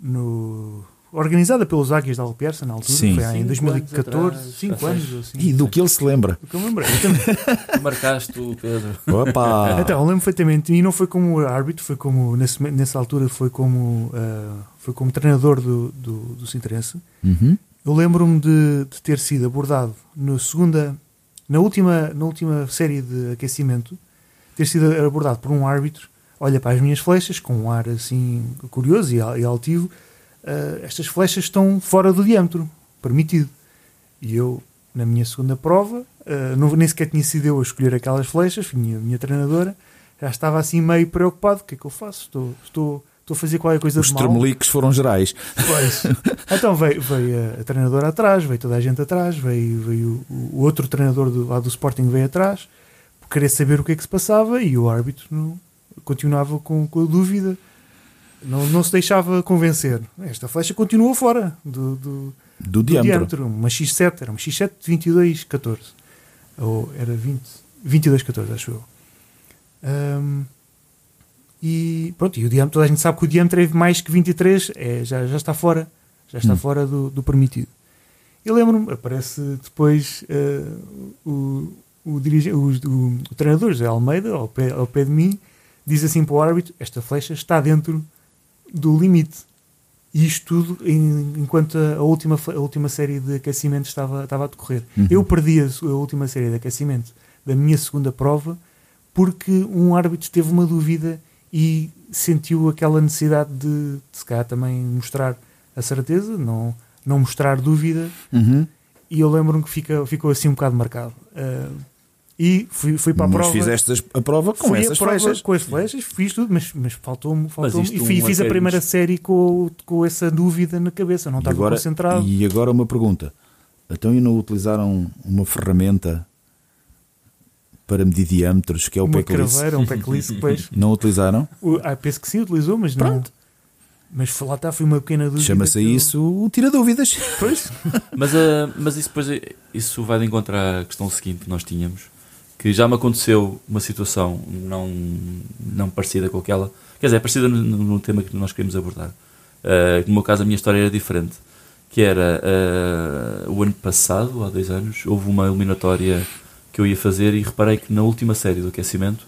no- organizada pelos Águias da Alpiarça na altura. Sim. Foi em Cinco 2014, anos 5 atrás, anos. Assim, E do que ele se lembra. O que eu me lembrei. Tu marcaste o Pedro. Opa! Então, eu lembro perfeitamente, e não foi como árbitro, foi como, nesse, nessa altura, foi como, ah, foi como treinador do, do, do Sintrense. Uhum. Eu lembro-me de, de ter sido abordado no segunda, na, última, na última série de aquecimento, ter sido abordado por um árbitro, olha para as minhas flechas, com um ar assim curioso e, al- altivo, "Ah, estas flechas estão fora do diâmetro permitido. E eu, na minha segunda prova, ah, não, nem sequer tinha sido eu a escolher aquelas flechas, a minha, minha treinadora, já estava assim meio preocupado, o que é que eu faço? Estou, estou, estou a fazer qualquer coisa Os de mal. tremeliques foram gerais. Pois. Então veio, veio a, treinadora atrás, veio toda a gente atrás, veio, veio o, outro treinador do, lá do Sporting veio atrás, querer saber o que é que se passava e o árbitro não- continuava com, com a dúvida, não, não se deixava convencer. Esta flecha continuou fora do, do, Do do diâmetro. diâmetro, uma X7, era uma X7 de 22, 14. Ou era 20, 22, 14, acho eu. Ahm, e pronto, e o diâmetro, toda a gente sabe que o diâmetro é mais que 23, é, já, já está fora, já está Hum. fora do, do permitido. Eu lembro-me, aparece depois eh, o, o, dirige, o, o, o treinador José Almeida, ao pé, ao pé de mim, diz assim para o árbitro: Esta flecha está dentro do limite. E isto tudo em- enquanto a, última, a última série de aquecimento estava, estava a decorrer. Uhum. Eu perdi a, a última série de aquecimento da minha segunda prova porque um árbitro teve uma dúvida e sentiu aquela necessidade de, de se calhar também mostrar a certeza, não, não mostrar dúvida, Uhum. e eu lembro-me que fica, ficou assim um bocado marcado. Ah, e fui, fui para a Mas prova. fizeste as- a prova com Fui essas prova flechas. Com as flechas, fiz tudo, mas, mas faltou-me. Faltou e um fiz a primeira série com, com essa dúvida na cabeça, não estava agora, concentrado. e agora uma pergunta. Então e não utilizaram uma ferramenta para medir diâmetros, que é o uma peclice? craveira, um peclice, depois. Não utilizaram? O- Ah, penso que sim, utilizou, mas não. Pronto. Mas foi- lá está, foi uma pequena dúvida. Chama-se eu- isso o tira-dúvidas. Pois, Mas, ah, mas isso depois isso vai de encontrar a questão seguinte que nós tínhamos, que já me aconteceu uma situação não, não parecida com aquela, quer dizer, é parecida no, no tema que nós queríamos abordar. Ah, no meu caso, a minha história era diferente, que era ah, o ano passado, há dois anos, houve uma eliminatória que eu ia fazer e reparei que na última série do aquecimento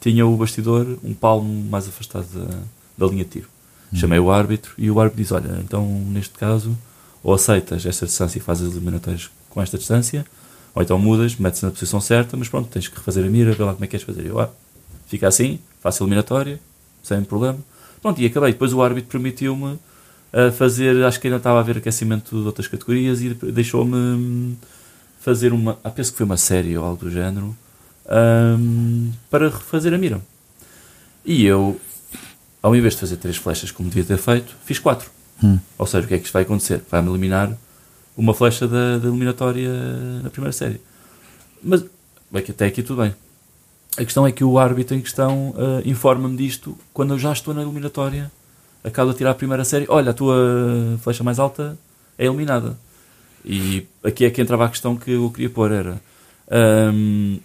tinha o bastidor um palmo mais afastado da, da linha de tiro. Chamei o árbitro e o árbitro diz: Olha, então neste caso, ou aceitas esta distância e fazes as eliminatórias com esta distância, ou então mudas, metes na posição certa, mas pronto, tens que refazer a mira, vê lá como é que queres fazer. Eu, ah, fica assim, faço a eliminatória, sem problema. Pronto, e acabei. Depois o árbitro permitiu-me a fazer, acho que ainda estava a haver aquecimento de outras categorias e deixou-me fazer uma, ah, penso que foi uma série ou algo do género, hum, para refazer a mira. E eu, ao invés de fazer três flechas como devia ter feito, fiz quatro. Hum. Ou seja, o que é que isto vai acontecer? Vai-me eliminar uma flecha da, da eliminatória na primeira série. Mas bem, que até aqui tudo bem. A questão é que o árbitro em questão ah, informa-me disto quando eu já estou na eliminatória, acabo de tirar a primeira série. Olha, a tua flecha mais alta é eliminada. E aqui é que entrava a questão que eu queria pôr: era. hum,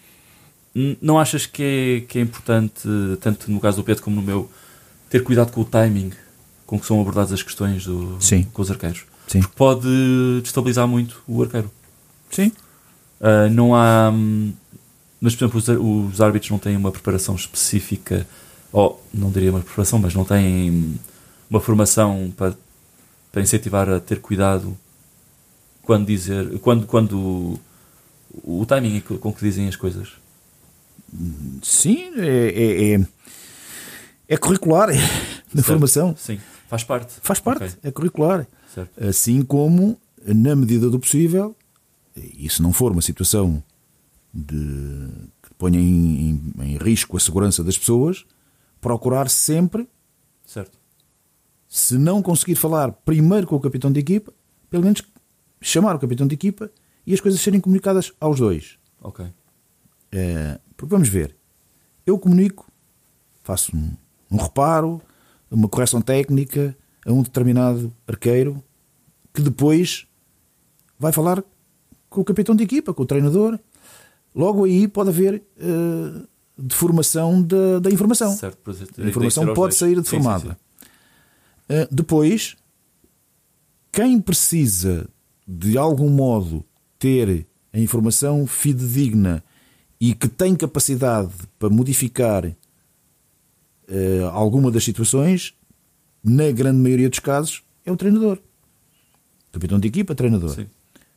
não achas que é, que é importante, tanto no caso do Pedro como no meu, ter cuidado com o timing com que são abordadas as questões do, Sim. com os arqueiros? Sim. Porque pode destabilizar muito o arqueiro. Sim. Uh, não há. hum, Mas, por exemplo, os, os árbitros não têm uma preparação específica, ou não diria uma preparação, mas não têm uma formação para, para incentivar a ter cuidado quando dizer. quando, quando o, o timing com com que dizem as coisas. Sim, é, é, é, é curricular é, na Certo. formação. Sim, faz parte. Faz parte, Ok, é curricular. certo. Assim como, na medida do possível, e se não for uma situação de, que ponha em, em- em risco a segurança das pessoas, procurar sempre, certo. se não conseguir falar primeiro com o capitão de equipa, pelo menos chamar o capitão de equipa e as coisas serem comunicadas aos dois. Ok. É, porque vamos ver, eu comunico, faço um, um reparo, uma correção técnica a um determinado arqueiro que depois vai falar com o capitão de equipa, com o treinador. Logo aí pode haver eh, deformação da, da informação. Certo, A informação pode sair Sim, sim, deformada. sim. Uh, depois, quem precisa de algum modo ter a informação fidedigna e que tem capacidade para modificar uh, alguma das situações, na grande maioria dos casos, é o treinador. Capitão de equipa, treinador. Sim.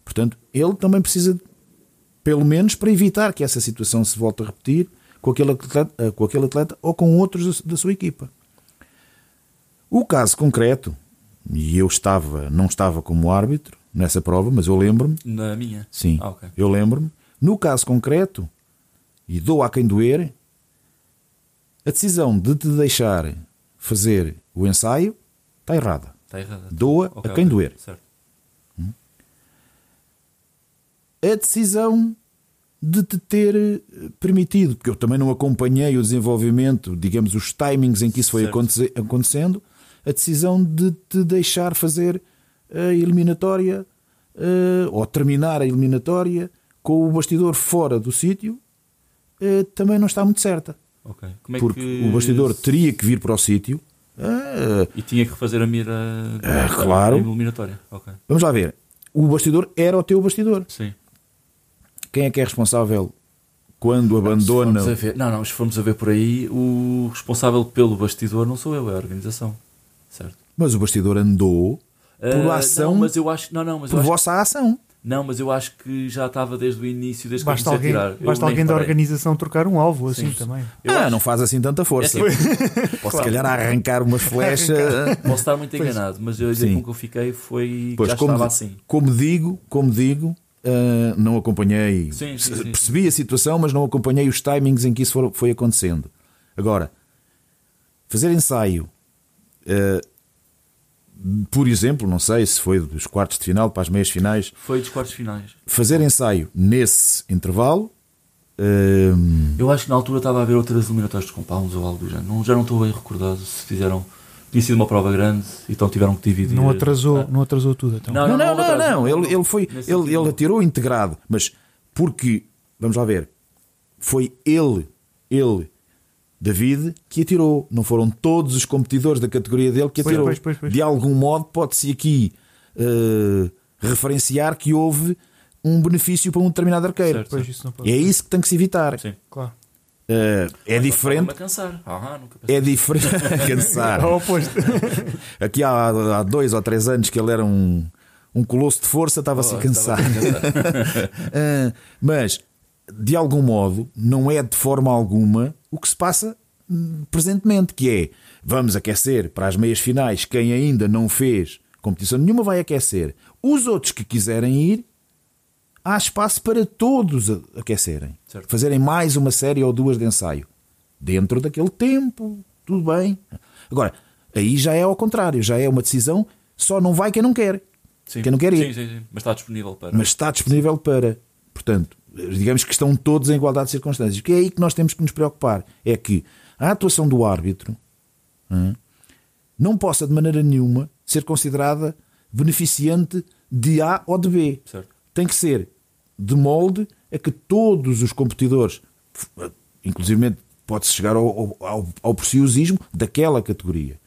Portanto, ele também precisa, pelo menos, para evitar que essa situação se volte a repetir com aquele atleta, eh, com aquele atleta ou com outros da- da sua equipa. O caso concreto, e eu estava, não estava como árbitro nessa prova, mas eu lembro-me, Na minha? sim, Ah, ok. eu lembro-me, no caso concreto, e dou a quem doer, a decisão de te deixar fazer o ensaio está errada. Está errada. Doa Ok, a quem ok. doer. Certo. a decisão de te ter eh, permitido, porque eu também não acompanhei o desenvolvimento, digamos, os timings em que isso foi acontecendo, a decisão de te deixar fazer a eliminatória eh, ou terminar a eliminatória com o bastidor fora do sítio eh, também não está muito certa. Ok. Como é Porque que... o bastidor teria que vir para o sítio. eh, E tinha que refazer a mira Ah, claro. eliminatória. Ok. vamos lá ver. O bastidor era o teu bastidor. Sim. Quem é que é responsável quando abandona? ver- não, não, se formos a ver por aí, o responsável pelo bastidor não sou eu, é a organização. Certo. Mas o bastidor andou por Ah, ação, Não, mas eu acho. Não, não, mas por acho, vossa ação. não, mas eu acho que já estava desde o início, desde que Basta eu alguém, a tirar. Basta alguém da organização trocar um alvo assim Sim. também. Ah, acho- não faz assim tanta força. É assim, Posso, se calhar, arrancar umas flechas. Posso estar muito enganado, mas eu dizer Sim. com que eu fiquei foi que Pois, já como, estava assim. como digo, como digo, ah, não acompanhei. Sim, sim, sim. Percebi a situação, mas não acompanhei os timings em que isso foi acontecendo. Agora, fazer ensaio, ah, por exemplo, não sei se foi dos quartos de final para as meias finais, Foi dos quartos finais. fazer ensaio nesse intervalo. ah, Eu acho que na altura estava a haver outras eliminatórias de compounds ou algo do género. Não, já não estou bem recordado se fizeram. Tinha sido uma prova grande, então tiveram que dividir. Não atrasou, Ah. não atrasou tudo. Então. Não, Não, não, não, atraso, não. Ele, ele foi, Nesse ele, sentido, ele não. atirou integrado, mas porque, vamos lá ver, foi ele, ele, David, que atirou. Não foram todos os competidores da categoria dele que atirou. pois, pois, pois. De algum modo, pode-se aqui eh, referenciar que houve um benefício para um determinado arqueiro. Certo. Pois isso não pode. E é isso que tem que se evitar. Sim. Claro. Eh, é diferente. a cansar. Ah, nunca pensei. É diferente. Cansar. Ao oposto. Aqui há, há dois ou três anos que ele era um, um colosso de força, estava-se a Oh, cansar. estava a cansar. Ah, mas, de algum modo, não é de forma alguma o que se passa hum, presentemente, que é vamos aquecer para as meias finais. Quem ainda não fez competição nenhuma vai aquecer. Os outros que quiserem ir, há espaço para todos aquecerem. Certo. Fazerem mais uma série ou duas de ensaio. Dentro daquele tempo, tudo bem. Agora, aí já é ao contrário, já é uma decisão, só não vai quem não quer. Sim. Quem não quer ir. Sim, sim, sim. Mas está disponível para. Mas está disponível para. Portanto, digamos que estão todos em igualdade de circunstâncias. Que é aí que nós temos que nos preocupar. É que a atuação do árbitro não possa, de maneira nenhuma, ser considerada beneficiante de A ou de B. Certo. Tem que ser de molde a que todos os competidores, inclusive pode-se chegar ao, ao, ao preciosismo daquela categoria.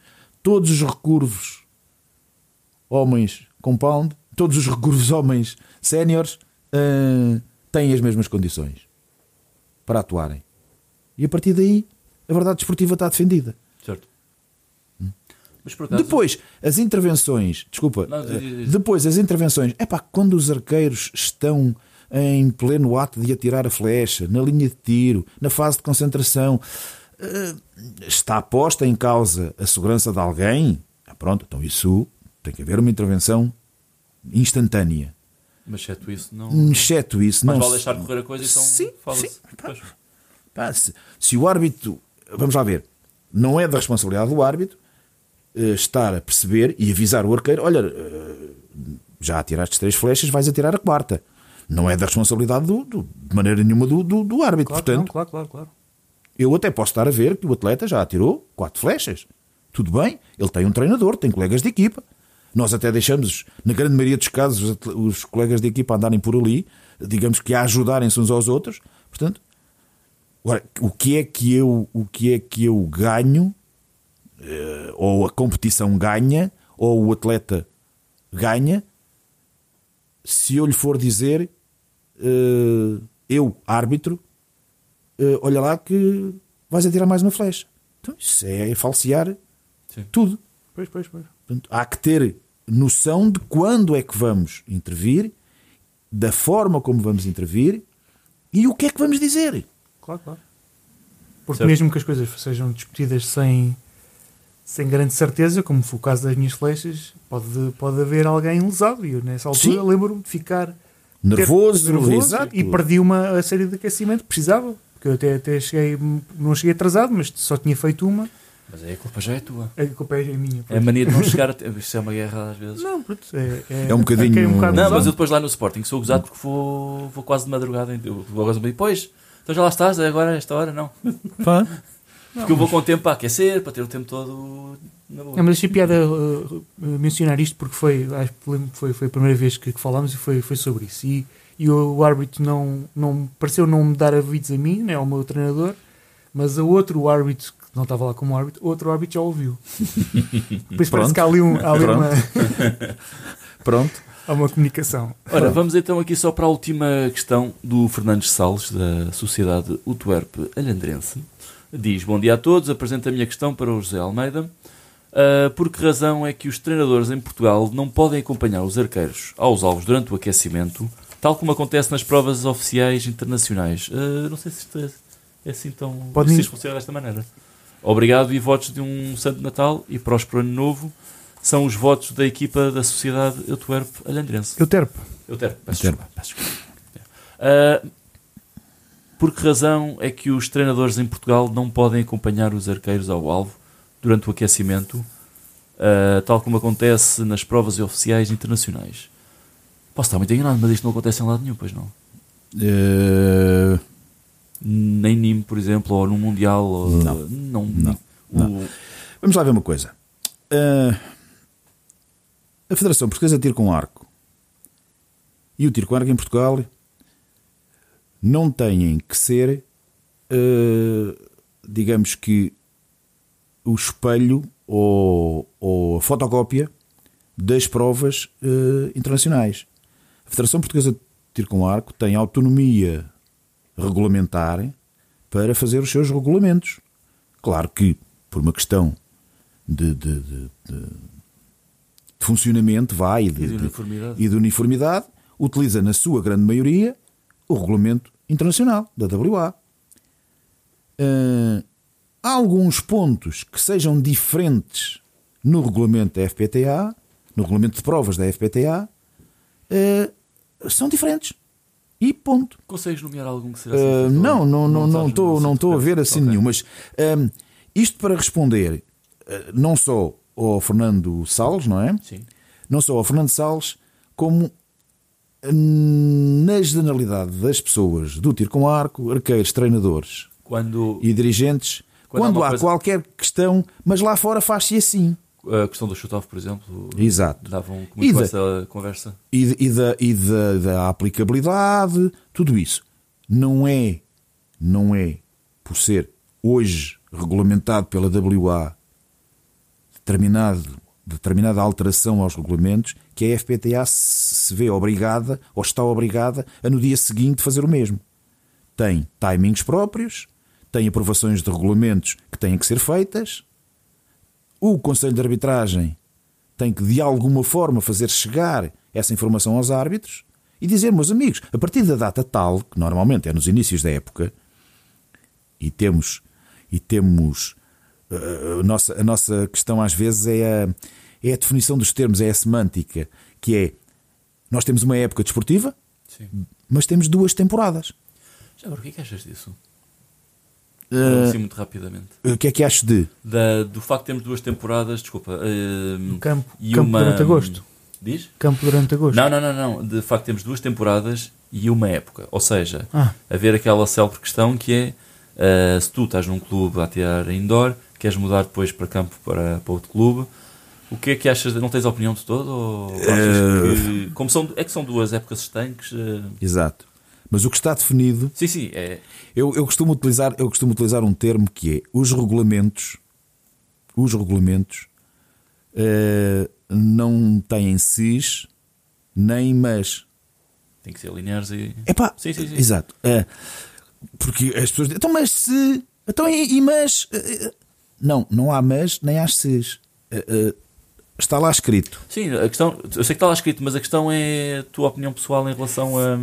Todos os recurvos homens compound, todos os recurvos homens séniores uh, têm as mesmas condições para atuarem. E a partir daí a verdade desportiva está defendida. Certo. Acaso... Depois, as intervenções, desculpa, não, depois as intervenções, é pá, quando os arqueiros estão em pleno ato de atirar a flecha, na linha de tiro, na fase de concentração, eh, está posta em causa a segurança de alguém? Ah, pronto, então isso tem que haver uma intervenção instantânea. Mas exceto isso, não. Exceto isso, Mas não. vale deixar correr a coisa então sim, sim. Pá, pá, se, se o árbitro, vamos lá ver, não é da responsabilidade do árbitro eh, estar a perceber e avisar o arqueiro: olha, eh, já atiraste três flechas, vais atirar a quarta não é da responsabilidade do, do, de maneira nenhuma do, do, do árbitro. Claro, Portanto, não, claro, claro, claro. Eu até posso estar a ver que o atleta já atirou quatro flechas. Tudo bem, ele tem um treinador, tem colegas de equipa. Nós até deixamos, na grande maioria dos casos, os colegas de equipa andarem por ali, digamos que a ajudarem-se uns aos outros. Portanto, agora, o que é que eu, o que é que eu ganho, eh, ou a competição ganha, ou o atleta ganha, se eu lhe for dizer uh, eu, árbitro, uh, olha lá que vais atirar mais uma flecha. Então, isso é falsear Sim. tudo. Pois, pois, pois. Portanto, há que ter noção de quando é que vamos intervir, da forma como vamos intervir e o que é que vamos dizer. Claro, claro. Porque certo. mesmo que as coisas sejam discutidas sem, sem grande certeza, como foi o caso das minhas flechas, pode, pode haver alguém lesado. E eu, nessa altura lembro-me de ficar nervoso, nervoso e perdi uma a série de aquecimento precisava. Porque eu até, até cheguei, não cheguei atrasado, mas só tinha feito uma. Mas aí a culpa já é tua. A culpa é minha. É a mania de não chegar a tempo. Isto é uma guerra às vezes. Não, pronto, é, é, é um bocadinho. É um não, mas eu depois lá no Sporting sou gozado porque vou, vou quase de madrugada. Eu vou quase depois. Então já lá estás, agora, esta hora, não. Pá. Porque eu vou com o tempo para aquecer, para ter o tempo todo na boa. Não, mas achei piada uh, mencionar isto porque foi, acho que foi, foi a primeira vez que, que falámos e foi, foi sobre isso. E, e o, o, árbitro não, não pareceu não me dar avisos a mim, né, ao meu treinador, mas a outro árbitro não estava lá como árbitro, outro árbitro já ouviu. Depois parece que há ali, um, há ali Pronto. uma. Pronto. Há uma comunicação. Ora, vamos então aqui só para a última questão do Fernandes Salles, da Sociedade Utuerpe Alhandrense. Diz: Bom dia a todos, apresento a minha questão para o José Almeida. Uh, por que razão é que os treinadores em Portugal não podem acompanhar os arqueiros aos alvos durante o aquecimento, tal como acontece nas provas oficiais internacionais? Uh, não sei se isto é, é assim tão. Pode se funciona desta maneira. Obrigado e votos de um Santo Natal e próspero Ano Novo são os votos da equipa da Sociedade Euterpe Alhandrense. Euterpe. Euterpe, peço desculpa. Peço desculpa. Uh, por que razão é que os treinadores em Portugal não podem acompanhar os arqueiros ao alvo durante o aquecimento, uh, tal como acontece nas provas oficiais internacionais. Posso estar muito enganado, mas isto não acontece em lado nenhum, pois não? Uh... Nem NIM, por exemplo, ou no Mundial. Ou... Não. Não, não, não. Vamos lá ver uma coisa. Uh... A Federação Portuguesa Tiro com Arco e o tiro com arco em Portugal não têm que ser, uh, digamos que, o espelho ou, ou a fotocópia das provas uh, internacionais. A Federação Portuguesa de Tiro com Arco tem autonomia regulamentar para fazer os seus regulamentos. Claro que, por uma questão de, de, de, de funcionamento, vai e de, uniformidade. e de uniformidade, utiliza na sua grande maioria o regulamento internacional da WA. Uh, há alguns pontos que sejam diferentes no regulamento da FPTA, no regulamento de provas da FPTA, uh, eh, são diferentes. E ponto. Consegues nomear algum que seja assim? Uh, não, não, não, não estou não estou a ver assim okay. nenhum. Mas um, isto para responder uh, não só ao Fernando Salles, não é? Sim. Não só ao Fernando Salles, como na generalidade das pessoas do tiro com arco, arqueiros, treinadores Quando... e dirigentes quando, quando há, há coisa... qualquer questão, mas lá fora faz-se assim. A questão do shoot-off, por exemplo, Exato. davam muito com da- essa conversa. e, e da, e da, da aplicabilidade, tudo isso. Não é, não é por ser hoje regulamentado pela WA determinado, determinada alteração aos regulamentos que a FPTA se vê obrigada ou está obrigada a no dia seguinte fazer o mesmo. Tem timings próprios, tem aprovações de regulamentos que têm que ser feitas, o Conselho de Arbitragem tem que de alguma forma fazer chegar essa informação aos árbitros e dizer, meus amigos, a partir da data tal, que normalmente é nos inícios da época, e temos e temos uh, a, nossa, a nossa questão às vezes é a, é a definição dos termos, é a semântica, que é nós temos uma época desportiva, Sim. mas temos duas temporadas. Já agora, o que é que achas disso? Uh, assim, muito rapidamente. o que é que acho de? Da- do facto de termos duas temporadas, desculpa. eh, No campo, e campo uma. durante agosto. Diz? Campo durante agosto. Não, não, não, não. De facto, temos duas temporadas e uma época. Ou seja, Ah, haver aquela célebre questão que é eh, se tu estás num clube a tirar indoor, queres mudar depois para campo para, para outro clube, o que é que achas? Não tens a opinião de todo? Ou achas Eh, que, como são, é que são duas épocas estanques? eh, Exato. Mas o que está definido sim, sim, é. Eu, eu, costumo utilizar, eu costumo utilizar um termo que é os regulamentos, os regulamentos eh, não têm sis nem mas. Tem que ser lineares e. Epá, Sim, sim, sim. Exato. Eh, porque as pessoas dizem, então mas se, então e, e mas? Eh, Não, não há mas nem há eh, está lá escrito. Sim, a questão. Eu sei que está lá escrito, mas a questão é a tua opinião pessoal em relação a.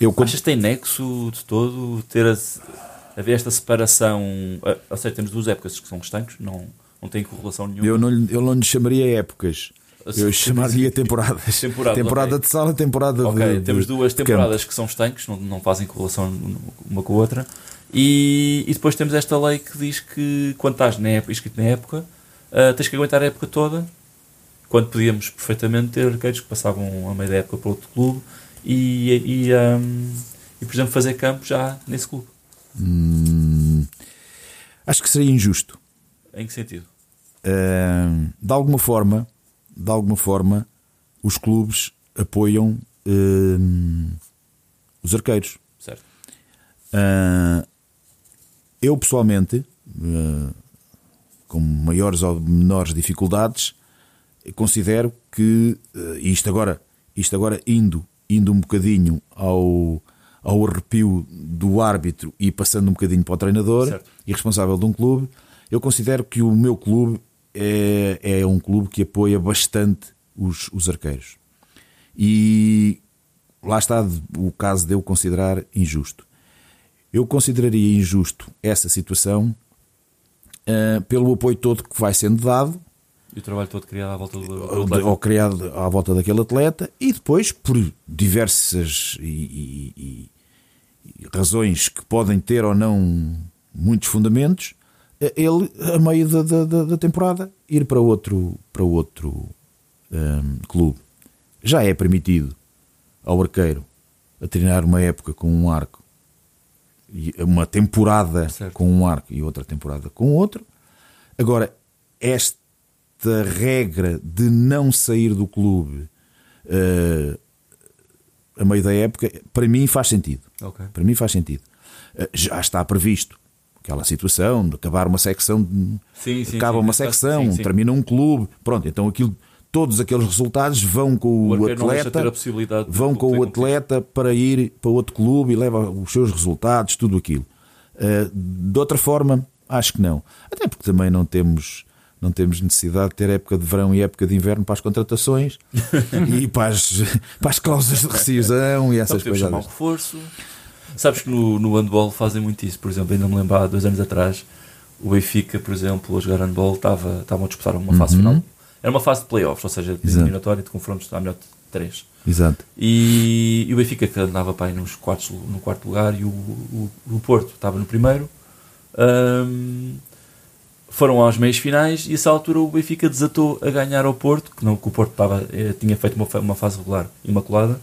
Eu, como- Achas que tem nexo de todo ter a, haver esta separação? Ou seja, temos duas épocas que são estanques, não, não têm correlação nenhuma. eu, não, eu não lhe chamaria épocas. Eu chamaria temporadas. Temporada, temporada ok. de sala, temporada Ok, de. temos duas campo. temporadas que são estanques, não, não fazem correlação uma com a outra. E, e depois temos esta lei que diz que quando estás na época, inscrito na época, ah, tens que aguentar a época toda. Quando podíamos perfeitamente ter arqueiros que passavam a meio da época para outro clube e, e, ahm, e, por exemplo, fazer campo já nesse clube. Hum, acho que seria injusto. Em que sentido? Uh, de alguma forma, de alguma forma, os clubes apoiam uh, os arqueiros. Certo. Uh, eu pessoalmente, com maiores ou menores dificuldades, considero que isto agora, isto agora indo, indo um bocadinho ao, ao arrepio do árbitro e passando um bocadinho para o treinador Certo. e responsável de um clube, eu considero que o meu clube é, é um clube que apoia bastante os, os arqueiros. E lá está o caso de eu considerar injusto. Eu consideraria injusto essa situação eh, pelo apoio todo que vai sendo dado E o trabalho todo criado à volta do, do ou, criado à volta daquele atleta e depois por diversas e, e- e- razões que podem ter ou não muitos fundamentos eh, ele a meio da, da- da- da temporada ir para outro para outro hum, clube. Já é permitido ao arqueiro a treinar uma época com um arco uma temporada Certo. com um arco e outra temporada com outro. Agora esta regra de não sair do clube eh, a meio da época, para mim faz sentido. Ok. Para mim faz sentido. Eh, já está previsto aquela situação de acabar uma secção, Sim, sim, acaba sim, uma secção, termina um clube, pronto, então aquilo, todos aqueles resultados vão com O o, atleta vão com o atleta para ir para outro clube e leva os seus resultados, tudo aquilo. Uh, de outra forma, acho que não. Até porque também não temos, não temos necessidade de ter época de verão e época de inverno para as contratações e para as, para as cláusulas de rescisão e essas coisas. chamar um reforço. Sabes que no, no handball fazem muito isso. Por exemplo, ainda me lembro há dois anos atrás, o Benfica, por exemplo, a jogar handball, estava, estavam a disputar uma fase final. Era uma fase de playoffs, ou seja, de Uhum. Eliminatória de confrontos à melhor de três. Exato. E, e o Benfica que andava para aí nos quartos, no quarto lugar e o, o, o Porto estava no primeiro. Ahm, foram às meias finais e a essa altura o Benfica desatou a ganhar ao Porto, que, não, que o Porto estava, eh, tinha feito uma, uma fase regular imaculada,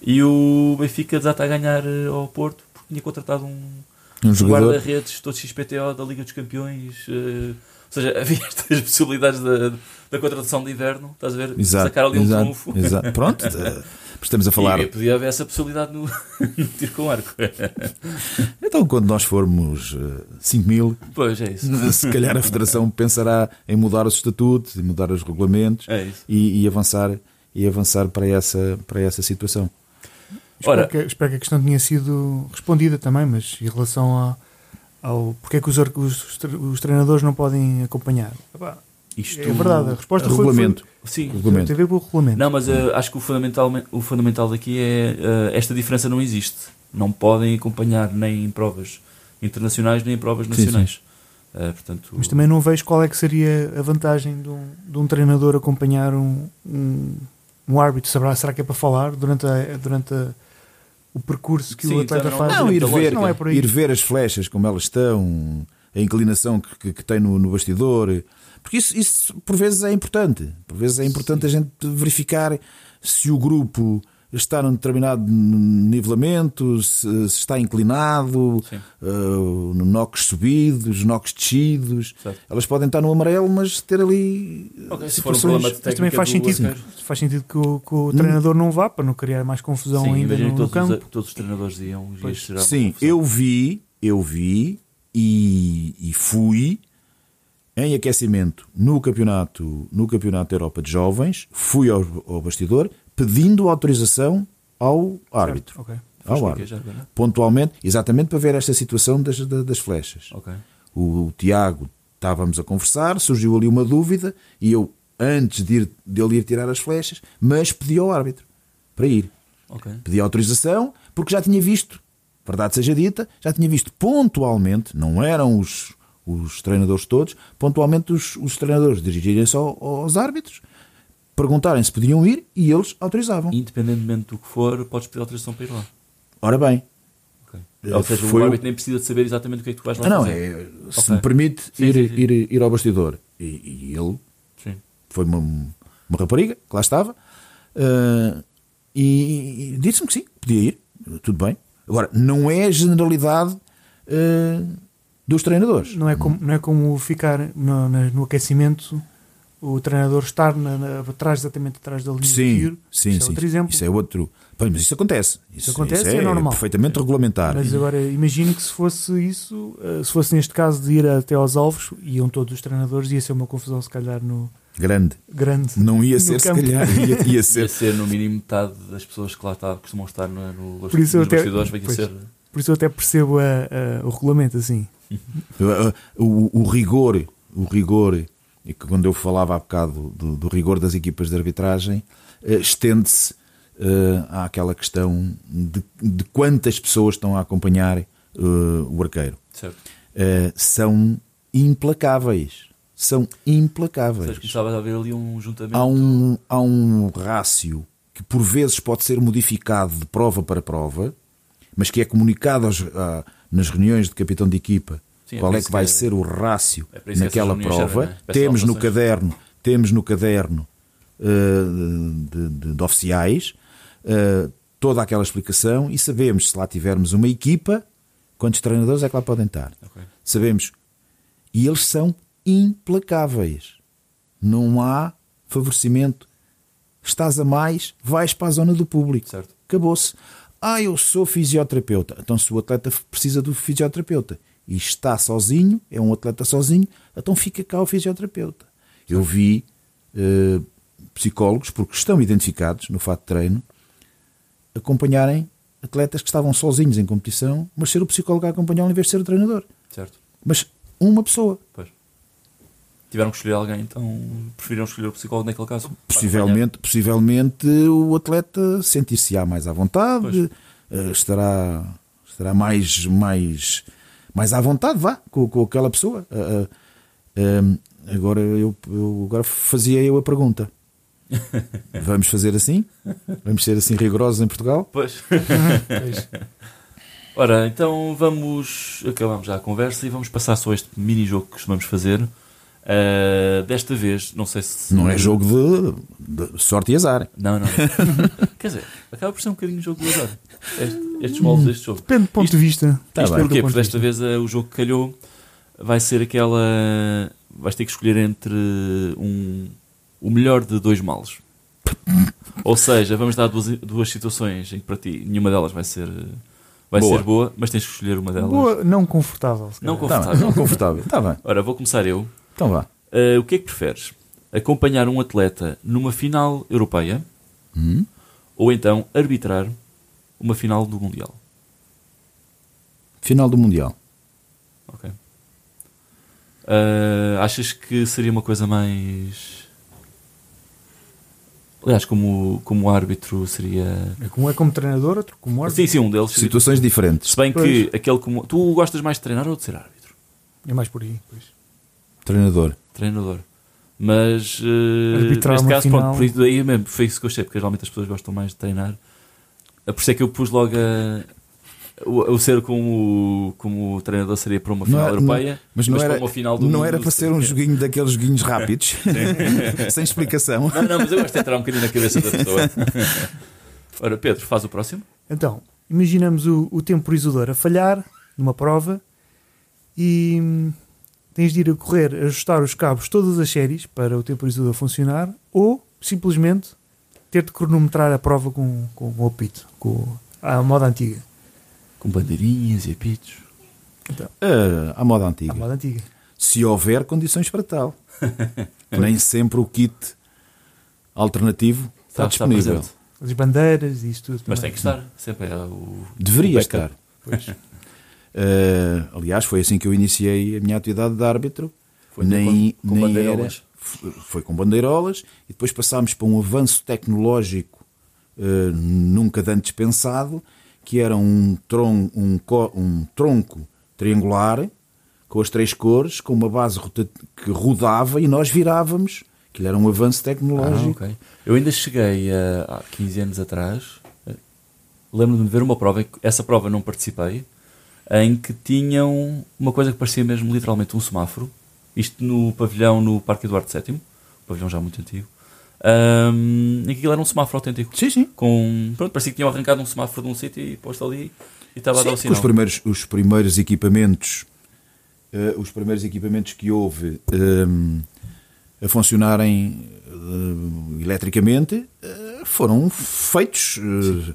e o Benfica desata a ganhar eh, ao Porto porque tinha contratado um, Um guarda-redes todo XPTO da Liga dos Campeões. eh, ou seja, havia estas possibilidades da, da contratação de inverno, estás a ver? Exato, Sacar ali um exato, trunfo. exato. Pronto, estamos a falar. E podia haver essa possibilidade no, no tiro com arco. Então, quando nós formos eh, 5 mil, Pois é isso. se calhar a Federação pensará em mudar os estatutos, em mudar os regulamentos É e, e avançar, e avançar para, essa, para essa situação. Espero, Ora- que, espero que a questão tenha sido respondida também, mas em relação a- ao porque é que os, os, os treinadores não podem acompanhar. Epá, Isto, É verdade, a resposta foi- regulamento. Sim. regulamento. tem a ver com o regulamento. Não, mas eh, acho que o fundamental, o fundamental daqui é eh, esta diferença não existe. Não podem acompanhar nem em provas internacionais nem em provas Sim, nacionais. Eh, portanto, Mas também não vejo qual é que seria a vantagem de um, de um treinador acompanhar um, um, um árbitro. Saberá, será que é para falar durante, a, durante a- o percurso que Sim, o atleta então faz? não- Não, ir ver. Não é por aí. ir ver as flechas como elas estão, a inclinação que, que, que tem no, no bastidor, porque isso, isso por vezes é importante. Por vezes é importante a gente verificar se o grupo está num determinado nivelamento, se, se está inclinado, Sim. uh, no knocks subidos, knocks descidos. Certo. Elas podem estar no amarelo, mas ter ali Ok, se for um situações. de Mas também faz do sentido, faz sentido que o, que o treinador não vá para não criar mais confusão Sim, ainda no, todos, os- campo. todos os treinadores iam Sim, confusão. eu vi, eu vi e, e fui em aquecimento no campeonato, no campeonato da Europa de Jovens, fui ao, ao bastidor pedindo autorização ao árbitro. Ok. Foste Ao árbitro. Pontualmente, exatamente para ver esta situação das, da- das flechas. Ok. O, Tiago estávamos a conversar, surgiu ali uma dúvida e eu, antes de ir, dele ir tirar as flechas, mas pedi ao árbitro para ir. Ok. Pedi autorização porque já tinha visto, verdade seja dita, já tinha visto pontualmente, não eram os, os treinadores todos, pontualmente os, os treinadores dirigirem-se ao- aos árbitros, perguntarem se podiam ir e eles autorizavam. Independentemente do que for, podes pedir autorização para ir lá. Ora bem, Ok. Eh, Ou seja, foi o árbitro nem precisa de saber exatamente o que é que tu vais lá ah, não, fazer. é, se Ok. me permite Sim, ir, sim, sim. Ir, ir ao bastidor. E, e ele foi uma, uma rapariga que lá estava eh, e, e disse-me que sim, podia ir, tudo bem. Agora, não é a generalidade eh, dos treinadores. Não é como, não é como ficar no, no aquecimento o treinador estar na, na- atrás, exatamente atrás da linha de Sim, tiro. sim, Isso é sim. outro exemplo. Isso é outro. Pois, mas isso acontece. Isso, acontece isso e é normal. perfeitamente regulamentar. Mas agora imagino que se fosse isso, eh, se fosse neste caso de ir até aos alvos, iam todos os treinadores, ia ser uma confusão se calhar no Grande. grande. Não ia ser, se campo. calhar, ia, ia Ia ser. ser no mínimo metade das pessoas que lá está, costumam estar no, no, Por isso eu nos até- bastidores, ser. Por isso eu até percebo a- a- o regulamento assim. O, o rigor, o rigor, e que quando eu falava há bocado do, do rigor das equipas de arbitragem, eh, estende-se eh, àquela questão de, de quantas pessoas estão a acompanhar eh, o arqueiro. Certo. Eh, são implacáveis. São implacáveis. começava a haver ali um juntamento. há um, há um rácio que por vezes pode ser modificado de prova para prova, mas que é comunicado aos- a- nas reuniões de capitão de equipa Sim, é qual é que vai que ser o rácio é naquela prova. né? Temos no caderno, temos no caderno eh, de, de- de oficiais eh, toda aquela explicação e sabemos se lá tivermos uma equipa, quantos treinadores é que lá podem estar. Ok. Sabemos. E eles são implacáveis. Não há favorecimento. Estás a mais, vais para a zona do público. Acabou-se. Ah, eu sou fisioterapeuta. Então, se o atleta precisa do fisioterapeuta e está sozinho, é um atleta sozinho, então fica cá o fisioterapeuta. Eu vi eh, psicólogos, porque estão identificados no fato de treino, acompanharem atletas que estavam sozinhos em competição, mas ser o psicólogo a acompanhá-lo em vez de ser o treinador. Certo. Mas uma pessoa. Pois. Tiveram que escolher alguém, então preferiram escolher o psicólogo naquele caso. Possivelmente, possivelmente o atleta sentir-se-á mais à vontade, Pois. eh, estará, estará mais, mais, mais à vontade, vá, com, com aquela pessoa. Eh, eh, agora, eu, eu- agora fazia eu a pergunta. Vamos fazer assim? Vamos ser assim rigorosos em Portugal? Pois. Pois. Ora, então vamos. Acabamos já a conversa e vamos passar só este mini-jogo que costumamos fazer. Uh, desta vez, não sei se. Não é jogo de, de sorte e azar. Não, não. Quer dizer, acaba por ser um bocadinho jogo do azar. Este, estes moldes deste jogo. Depende do ponto Isto- de vista. Tá Isto bem. porquê? Porque de desta vez eh, o jogo que calhou vai ser aquela. vais ter que escolher entre um, o melhor de dois males. Ou seja, vamos dar duas, duas situações em que para ti nenhuma delas vai ser vai Boa. ser boa, mas tens que escolher uma delas. Boa, não confortável. se Não calhar. Tá, confortável. não, confortável. Tá bem. Ora, vou começar eu. Então vá. Uh, o que é que preferes? Acompanhar um atleta numa final europeia Hum? ou então arbitrar uma final do Mundial? Final do Mundial. Ok. Uh, achas que seria uma coisa mais. Aliás, como, como árbitro seria. É como é como treinador, outro como árbitro. Sim, sim, um deles. Situações diferentes. Se bem que Pois. aquele como. Tu gostas mais de treinar ou de ser árbitro? É mais por aí. Pois. Treinador. Treinador. Mas uh, Arbitrar neste caso, final. pronto, por isso aí mesmo, foi isso que eu achei, porque geralmente as pessoas gostam mais de treinar. Ah, Por isso é que eu pus logo a, o, o ser como, como treinador seria para uma final Não é- europeia, Mas não para era, uma final do não mundo era para ser um joguinho daqueles joguinhos rápidos, sem explicação. Não, não, mas eu gosto de entrar um bocadinho na cabeça da pessoa. Ora, Pedro, faz o próximo. Então, imaginamos o, o temporizador a falhar numa prova e tens de ir a correr, ajustar os cabos todas as séries para o temporizador funcionar ou simplesmente ter de cronometrar a prova com, com o apito, com a moda antiga. Com bandeirinhas e apitos. Ah, à moda A antiga. moda antiga. Se houver condições para tal. Nem sempre o kit alternativo está, Está- está disponível. presente. As bandeiras e isso tudo. Mas também. tem que estar. Sempre é o. Deveria o estar. Pois. Ah, aliás, foi assim que eu iniciei a minha atividade de árbitro. Foi nem, com- com nem bandeirolas. era- foi com bandeirolas e depois passámos para um avanço tecnológico ah, nunca antes pensado, que era um, tron, um, um tronco triangular com as três cores, com uma base que rodava e nós virávamos. Aquilo era um avanço Ah, tecnológico. ok. Eu ainda cheguei a, há 15 anos atrás. eh, Lembro-me de ver uma prova, essa prova não participei, em que tinham uma coisa que parecia mesmo literalmente um semáforo. Isto no pavilhão no Parque Eduardo VII, um pavilhão já muito antigo. Um, que aquilo era um semáforo autêntico. Sim, sim. Com, pronto, parecia que tinham arrancado um semáforo de um sítio e posto ali e estava a dar o Sim, sinal. os primeiros, os primeiros equipamentos, eh, os primeiros equipamentos que houve eh, a funcionarem eh, eletricamente eh, foram feitos eh,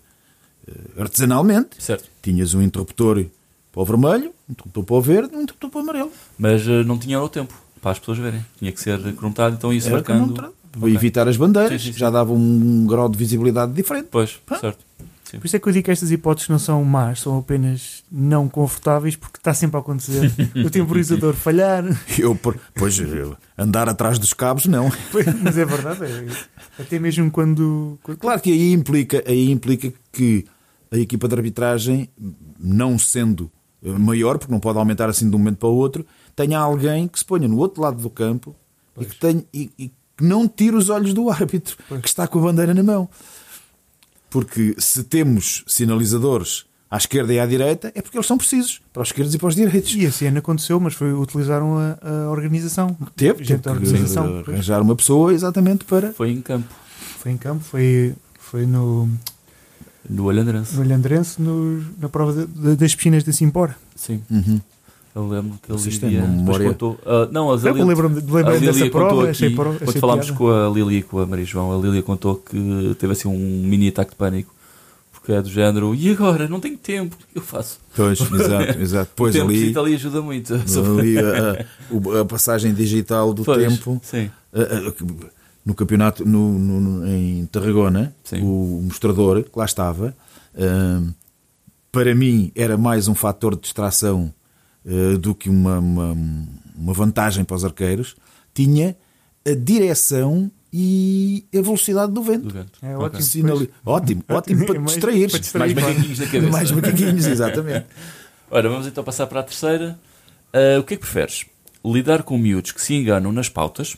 artesanalmente. Certo. Tinhas um interruptor para o vermelho, um interruptor para o verde, um interruptor para o amarelo. Mas eh, não tinha o tempo para as pessoas verem. Tinha que ser cronometrado, então ia-se Era marcando. cronometrado. Para Ok. evitar as bandeiras, Sim, sim, sim. já dava um grau de visibilidade diferente. Pois, certo. Por isso é que eu digo que estas hipóteses não são más, são apenas não confortáveis, porque está sempre a acontecer o temporizador falhar. Eu, por- pois, eu, andar atrás dos cabos, não. Mas é verdade, é- até mesmo quando. quando- Claro que aí implica, aí implica que a equipa de arbitragem, não sendo maior, porque não pode aumentar assim de um momento para o outro, tenha alguém que se ponha no outro lado do campo e que, tenha, e, e que não tire os olhos do árbitro, Pois. que está com a bandeira na mão. Porque se temos sinalizadores à esquerda e à direita, é porque eles são precisos, para os esquerdos e para os direitos. E esse ano aconteceu, mas foi utilizaram a, a organização. Teve, teve que organização. eh, pois. arranjar uma pessoa exatamente para. Foi em campo, Foi em campo, foi, foi no, no Olhandrense. no Olhandrense, no, na prova de- de- das piscinas de Simpora. Sim. Uhum. Eu lembro que ele dizia, depois memória- contou. ah, não, as Eu lembro-me lembro dessa Lilia prova, aqui, achei, pro- quando falámos piada. com a Lili e com a Maria João, a Lilia contou que teve assim um mini ataque de pânico, porque é do género, e agora? Não tenho tempo, o que eu faço? Pois, exato, exato. o Pois tempo ali, ali ajuda muito. ali a, a- a passagem digital do Pois, tempo Sim. a- a- no campeonato no, no- no- em Tarragona, Sim. o mostrador que lá estava, hum, para mim era mais um fator de distração eh, do que uma, uma, uma vantagem para os arqueiros. Tinha a direção e a velocidade do vento. Do vento. É ótimo. Sinali- Ótimo, ótimo para distrair. para distrair. Mais macaquinhos na cabeça. Mais macaquinhos, exatamente. Ora, vamos então passar para a terceira. Ah, o que é que preferes? Lidar com miúdos que se enganam nas pautas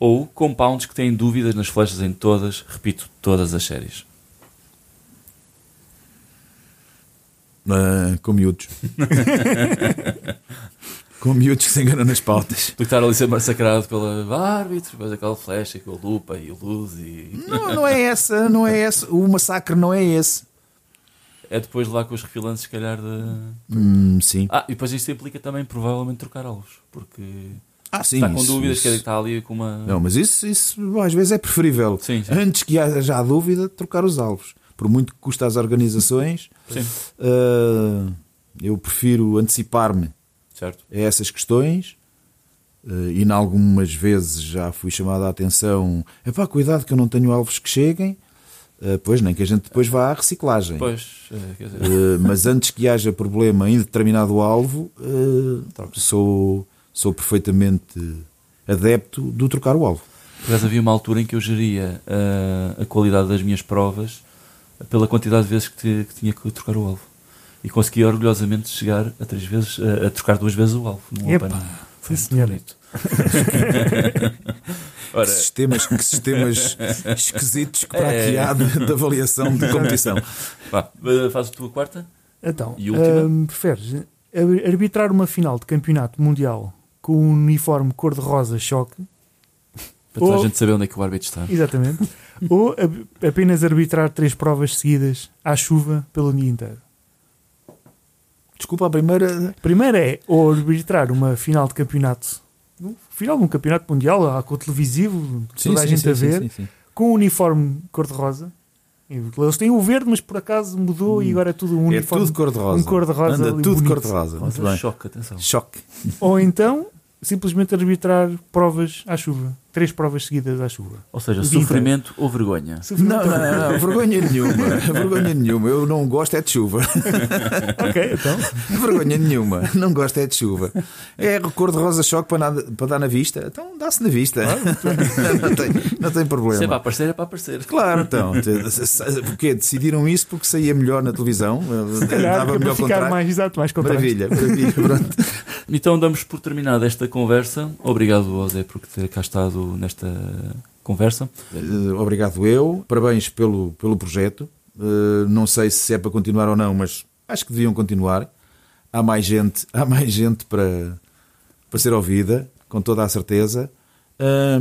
ou compounds que têm dúvidas nas flechas em todas, repito, todas as séries? Ah, com miúdos. com miúdos que se enganam nas pautas. Do que estar ali ser massacrado pela árbitro, depois aquela flecha com a lupa e a luz e... Não, não é essa, não é esse. O massacre não é esse. É depois lá com os refilantes, se calhar, de... Hum, sim. Ah, e depois isto implica também, provavelmente, trocar alvos. Porque Ah, sim. está com isso- dúvidas, isso- quer está ali com uma. Não, mas isso, isso às vezes é preferível. Sim, sim. Antes que haja a dúvida, trocar os alvos. Por muito que custa às organizações, ah, eu prefiro antecipar-me certo. a essas questões. ah, e, em algumas vezes, já fui chamado a atenção: epá, cuidado que eu não tenho alvos que cheguem. Ah, pois, nem que a gente depois vá à reciclagem. Pois, quer dizer, Uh, mas antes que haja problema em determinado alvo, uh, sou, sou perfeitamente adepto do trocar o alvo. por acaso havia uma altura em que eu geria eh, a qualidade das minhas provas pela quantidade de vezes que, ti- que tinha que trocar o alvo. E conseguia orgulhosamente chegar a três vezes, a, a trocar duas vezes o alvo. num Epa, Open. Foi sim, muito senhor. bonito. Ora, Que sistemas, que sistemas esquisitos que para É. aqui há de, de avaliação de competição. vá, faz a tua quarta? Então, E última? hum, preferes ar- arbitrar uma final de campeonato mundial com um uniforme cor-de-rosa choque, Para toda a Ou- gente saber onde é que o árbitro está. exatamente, ou ab- apenas arbitrar três provas seguidas à chuva pelo dia inteiro? Desculpa, a primeira. Primeiro é ou arbitrar uma final de campeonato, final de um campeonato mundial, com o televisivo, toda a gente a ver, sim, sim. com um uniforme cor-de-rosa. Eles têm o verde, mas por acaso mudou e agora é tudo um É uniforme. tudo cor-de-rosa. um cor-de-rosa Anda ali tudo cor-de-rosa. Muito bem. choque, atenção. Choque. Ou então, simplesmente arbitrar provas à chuva. Três provas seguidas à chuva. Ou seja, dia sofrimento ou vergonha. Não, não, não, vergonha nenhuma. Vergonha nenhuma. Eu não gosto é de chuva. ok, então. Vergonha nenhuma. Não gosto é de chuva. É cor de rosa choque para, nada- para dar na vista. Então dá-se na vista. não, tem, não tem Se é para problema. aparecer, é para aparecer. Claro, então. Porque decidiram isso porque saía melhor na televisão. Calhar, Dava para melhor ficar contrato. mais exato, mais. Maravilha, maravilha. Pronto. Então damos por terminada esta conversa. Obrigado, José, por ter cá estado nesta conversa. Eh, Obrigado eu. Parabéns pelo, pelo projeto. Eh, Não sei se é para continuar ou não, mas acho que deviam continuar. Há mais gente, há mais gente para, para ser ouvida, com toda a certeza. Ah,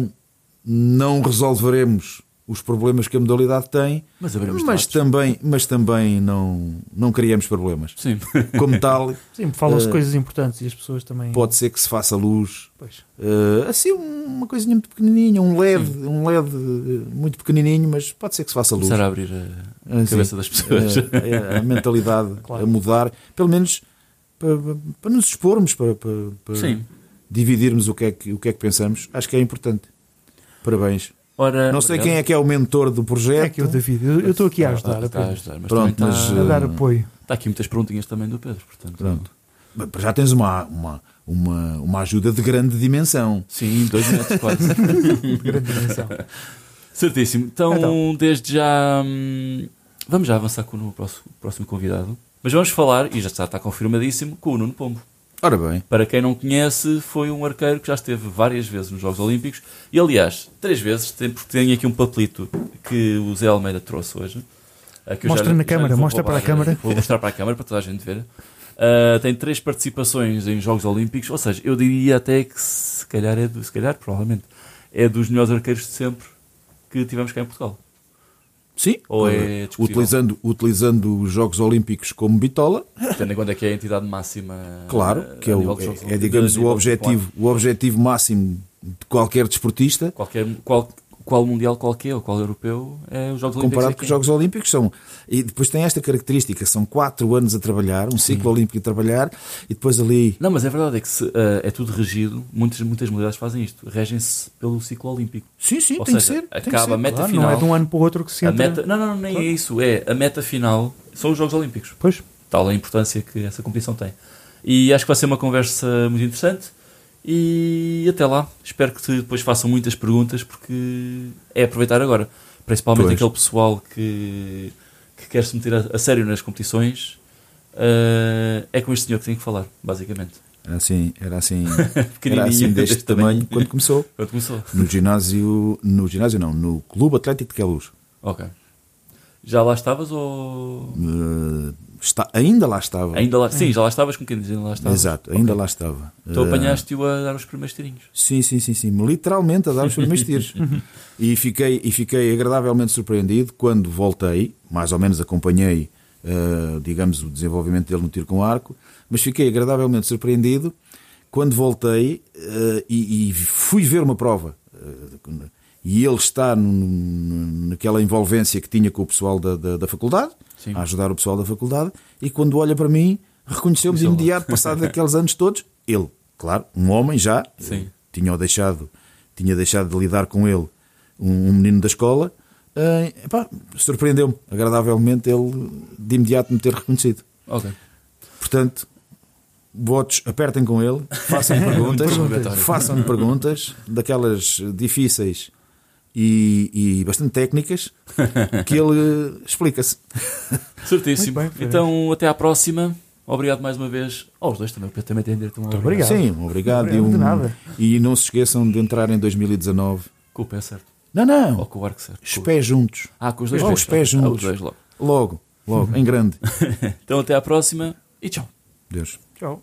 Não resolveremos os problemas que a modalidade tem, Mas mas também, mas também não, não criamos problemas. Sim. Como tal, Sim, falam-se Eh, coisas importantes e as pessoas também. pode ser que se faça luz Pois. Uh, assim, uma coisinha muito pequenininha, um LED, um LED uh, muito pequenininho, mas pode ser que se faça luz. Começar a abrir a Ah, sim. cabeça das pessoas. Uh, é a mentalidade Claro. a mudar, pelo menos para, para nos expormos, para, para, para Sim. dividirmos o que, é que, o que é que pensamos. Acho que é importante. Parabéns. Ora, Não sei quem é que é o mentor do projeto. É aqui o David. Eu estou aqui a ajudar. Está, a apenas. ajudar, mas Pronto, também mas, está, a dar eh, apoio. está aqui muitas perguntinhas também do Pedro, portanto. Pronto. Já tens uma, uma, uma, uma ajuda de grande dimensão. Sim, dois metros quase. De grande dimensão. Certíssimo. Então, Então. desde já, hum, vamos já avançar com o próximo, próximo convidado. Mas vamos falar, e já está, está confirmadíssimo, com o Nuno Pombo. Ora bem, Para quem não conhece, foi um arqueiro que já esteve várias vezes nos Jogos Olímpicos e, aliás, três vezes, porque tem aqui um papelito que o Zé Almeida trouxe hoje. Mostra já na já câmara, mostra para a câmara. Vou mostrar para a câmara para toda a gente ver. Uh, tem três participações em Jogos Olímpicos, ou seja, eu diria até que se calhar é do, se calhar, provavelmente, é dos melhores arqueiros de sempre que tivemos cá em Portugal. Sim. Ou é discutível? utilizando, utilizando os Jogos Olímpicos como bitola, Tendo em conta que é a entidade máxima. Claro, uh, que é, a o, dos Jogos é, é, digamos a o objetivo, o objetivo máximo de qualquer desportista, Qualquer, qual, qual mundial qualquer ou qual europeu é os Jogos Olímpicos. comparado é com os Jogos Olímpicos, são e depois tem esta característica, são quatro anos a trabalhar, um ciclo olímpico a trabalhar, e depois ali Não, mas é verdade, é que se, uh, é tudo regido, muitas, muitas modalidades fazem isto, regem-se pelo ciclo olímpico. sim, sim, Ou tem seja, que ser, tem que acaba ser. a meta Claro, final. não é de um ano para o outro que se entra. meta, não, não, nem Claro. é isso, é a meta final são os Jogos Olímpicos. Pois. Tal a importância que essa competição tem. E acho que vai ser uma conversa muito interessante. E até lá, espero que depois façam muitas perguntas, porque é aproveitar agora. Principalmente Pois. aquele pessoal que, que quer se meter a, a sério nas competições. eh, é com este senhor que tem que falar, basicamente. Era assim, era assim, era assim deste tamanho quando começou. Quando começou. No ginásio, no ginásio não, no Clube Atlético de Queluz. Ok. Já lá estavas ou. Uh, está, ainda lá estava. Ainda lá... Sim, já lá estavas com quem diz, ainda lá estavas. Exato, ainda Ok. lá estava. Tu Uh, apanhaste-o a dar os primeiros tirinhos. Sim, sim, sim, sim. Literalmente a dar os primeiros tiros. e, fiquei, e fiquei agradavelmente surpreendido quando voltei, mais ou menos acompanhei, eh, digamos, o desenvolvimento dele no tiro com arco, mas fiquei agradavelmente surpreendido quando voltei eh, e, e fui ver uma prova, eh, e ele está no- naquela envolvência que tinha com o pessoal da, da, da faculdade, Sim. a ajudar o pessoal da faculdade, e quando olha para mim, reconheceu-me de é logo. imediato, passado aqueles anos todos, ele, claro, um homem já, tinha deixado, tinha deixado de lidar com ele, um, um menino da escola, epá, surpreendeu-me agradavelmente ele de imediato me ter reconhecido. Ok. Portanto, votos, apertem com ele, façam perguntas, façam perguntas daquelas difíceis e, e bastante técnicas que ele explica-se. Certíssimo. Bem, então, até à próxima. Obrigado mais uma vez aos dois também. Pedro também tem direito a um Muito obrigado. obrigado. Sim, obrigado. Obrigado, e, um- de nada. e não se esqueçam de entrar em 2019. Com o pé certo. Não, não, Ou com o arco certo. os pés juntos. Ah, com os dois Oh, pés. os pés Ah, os juntos. dois logo. Logo, logo, em grande. Então, até à próxima e tchau. Deus. Tchau.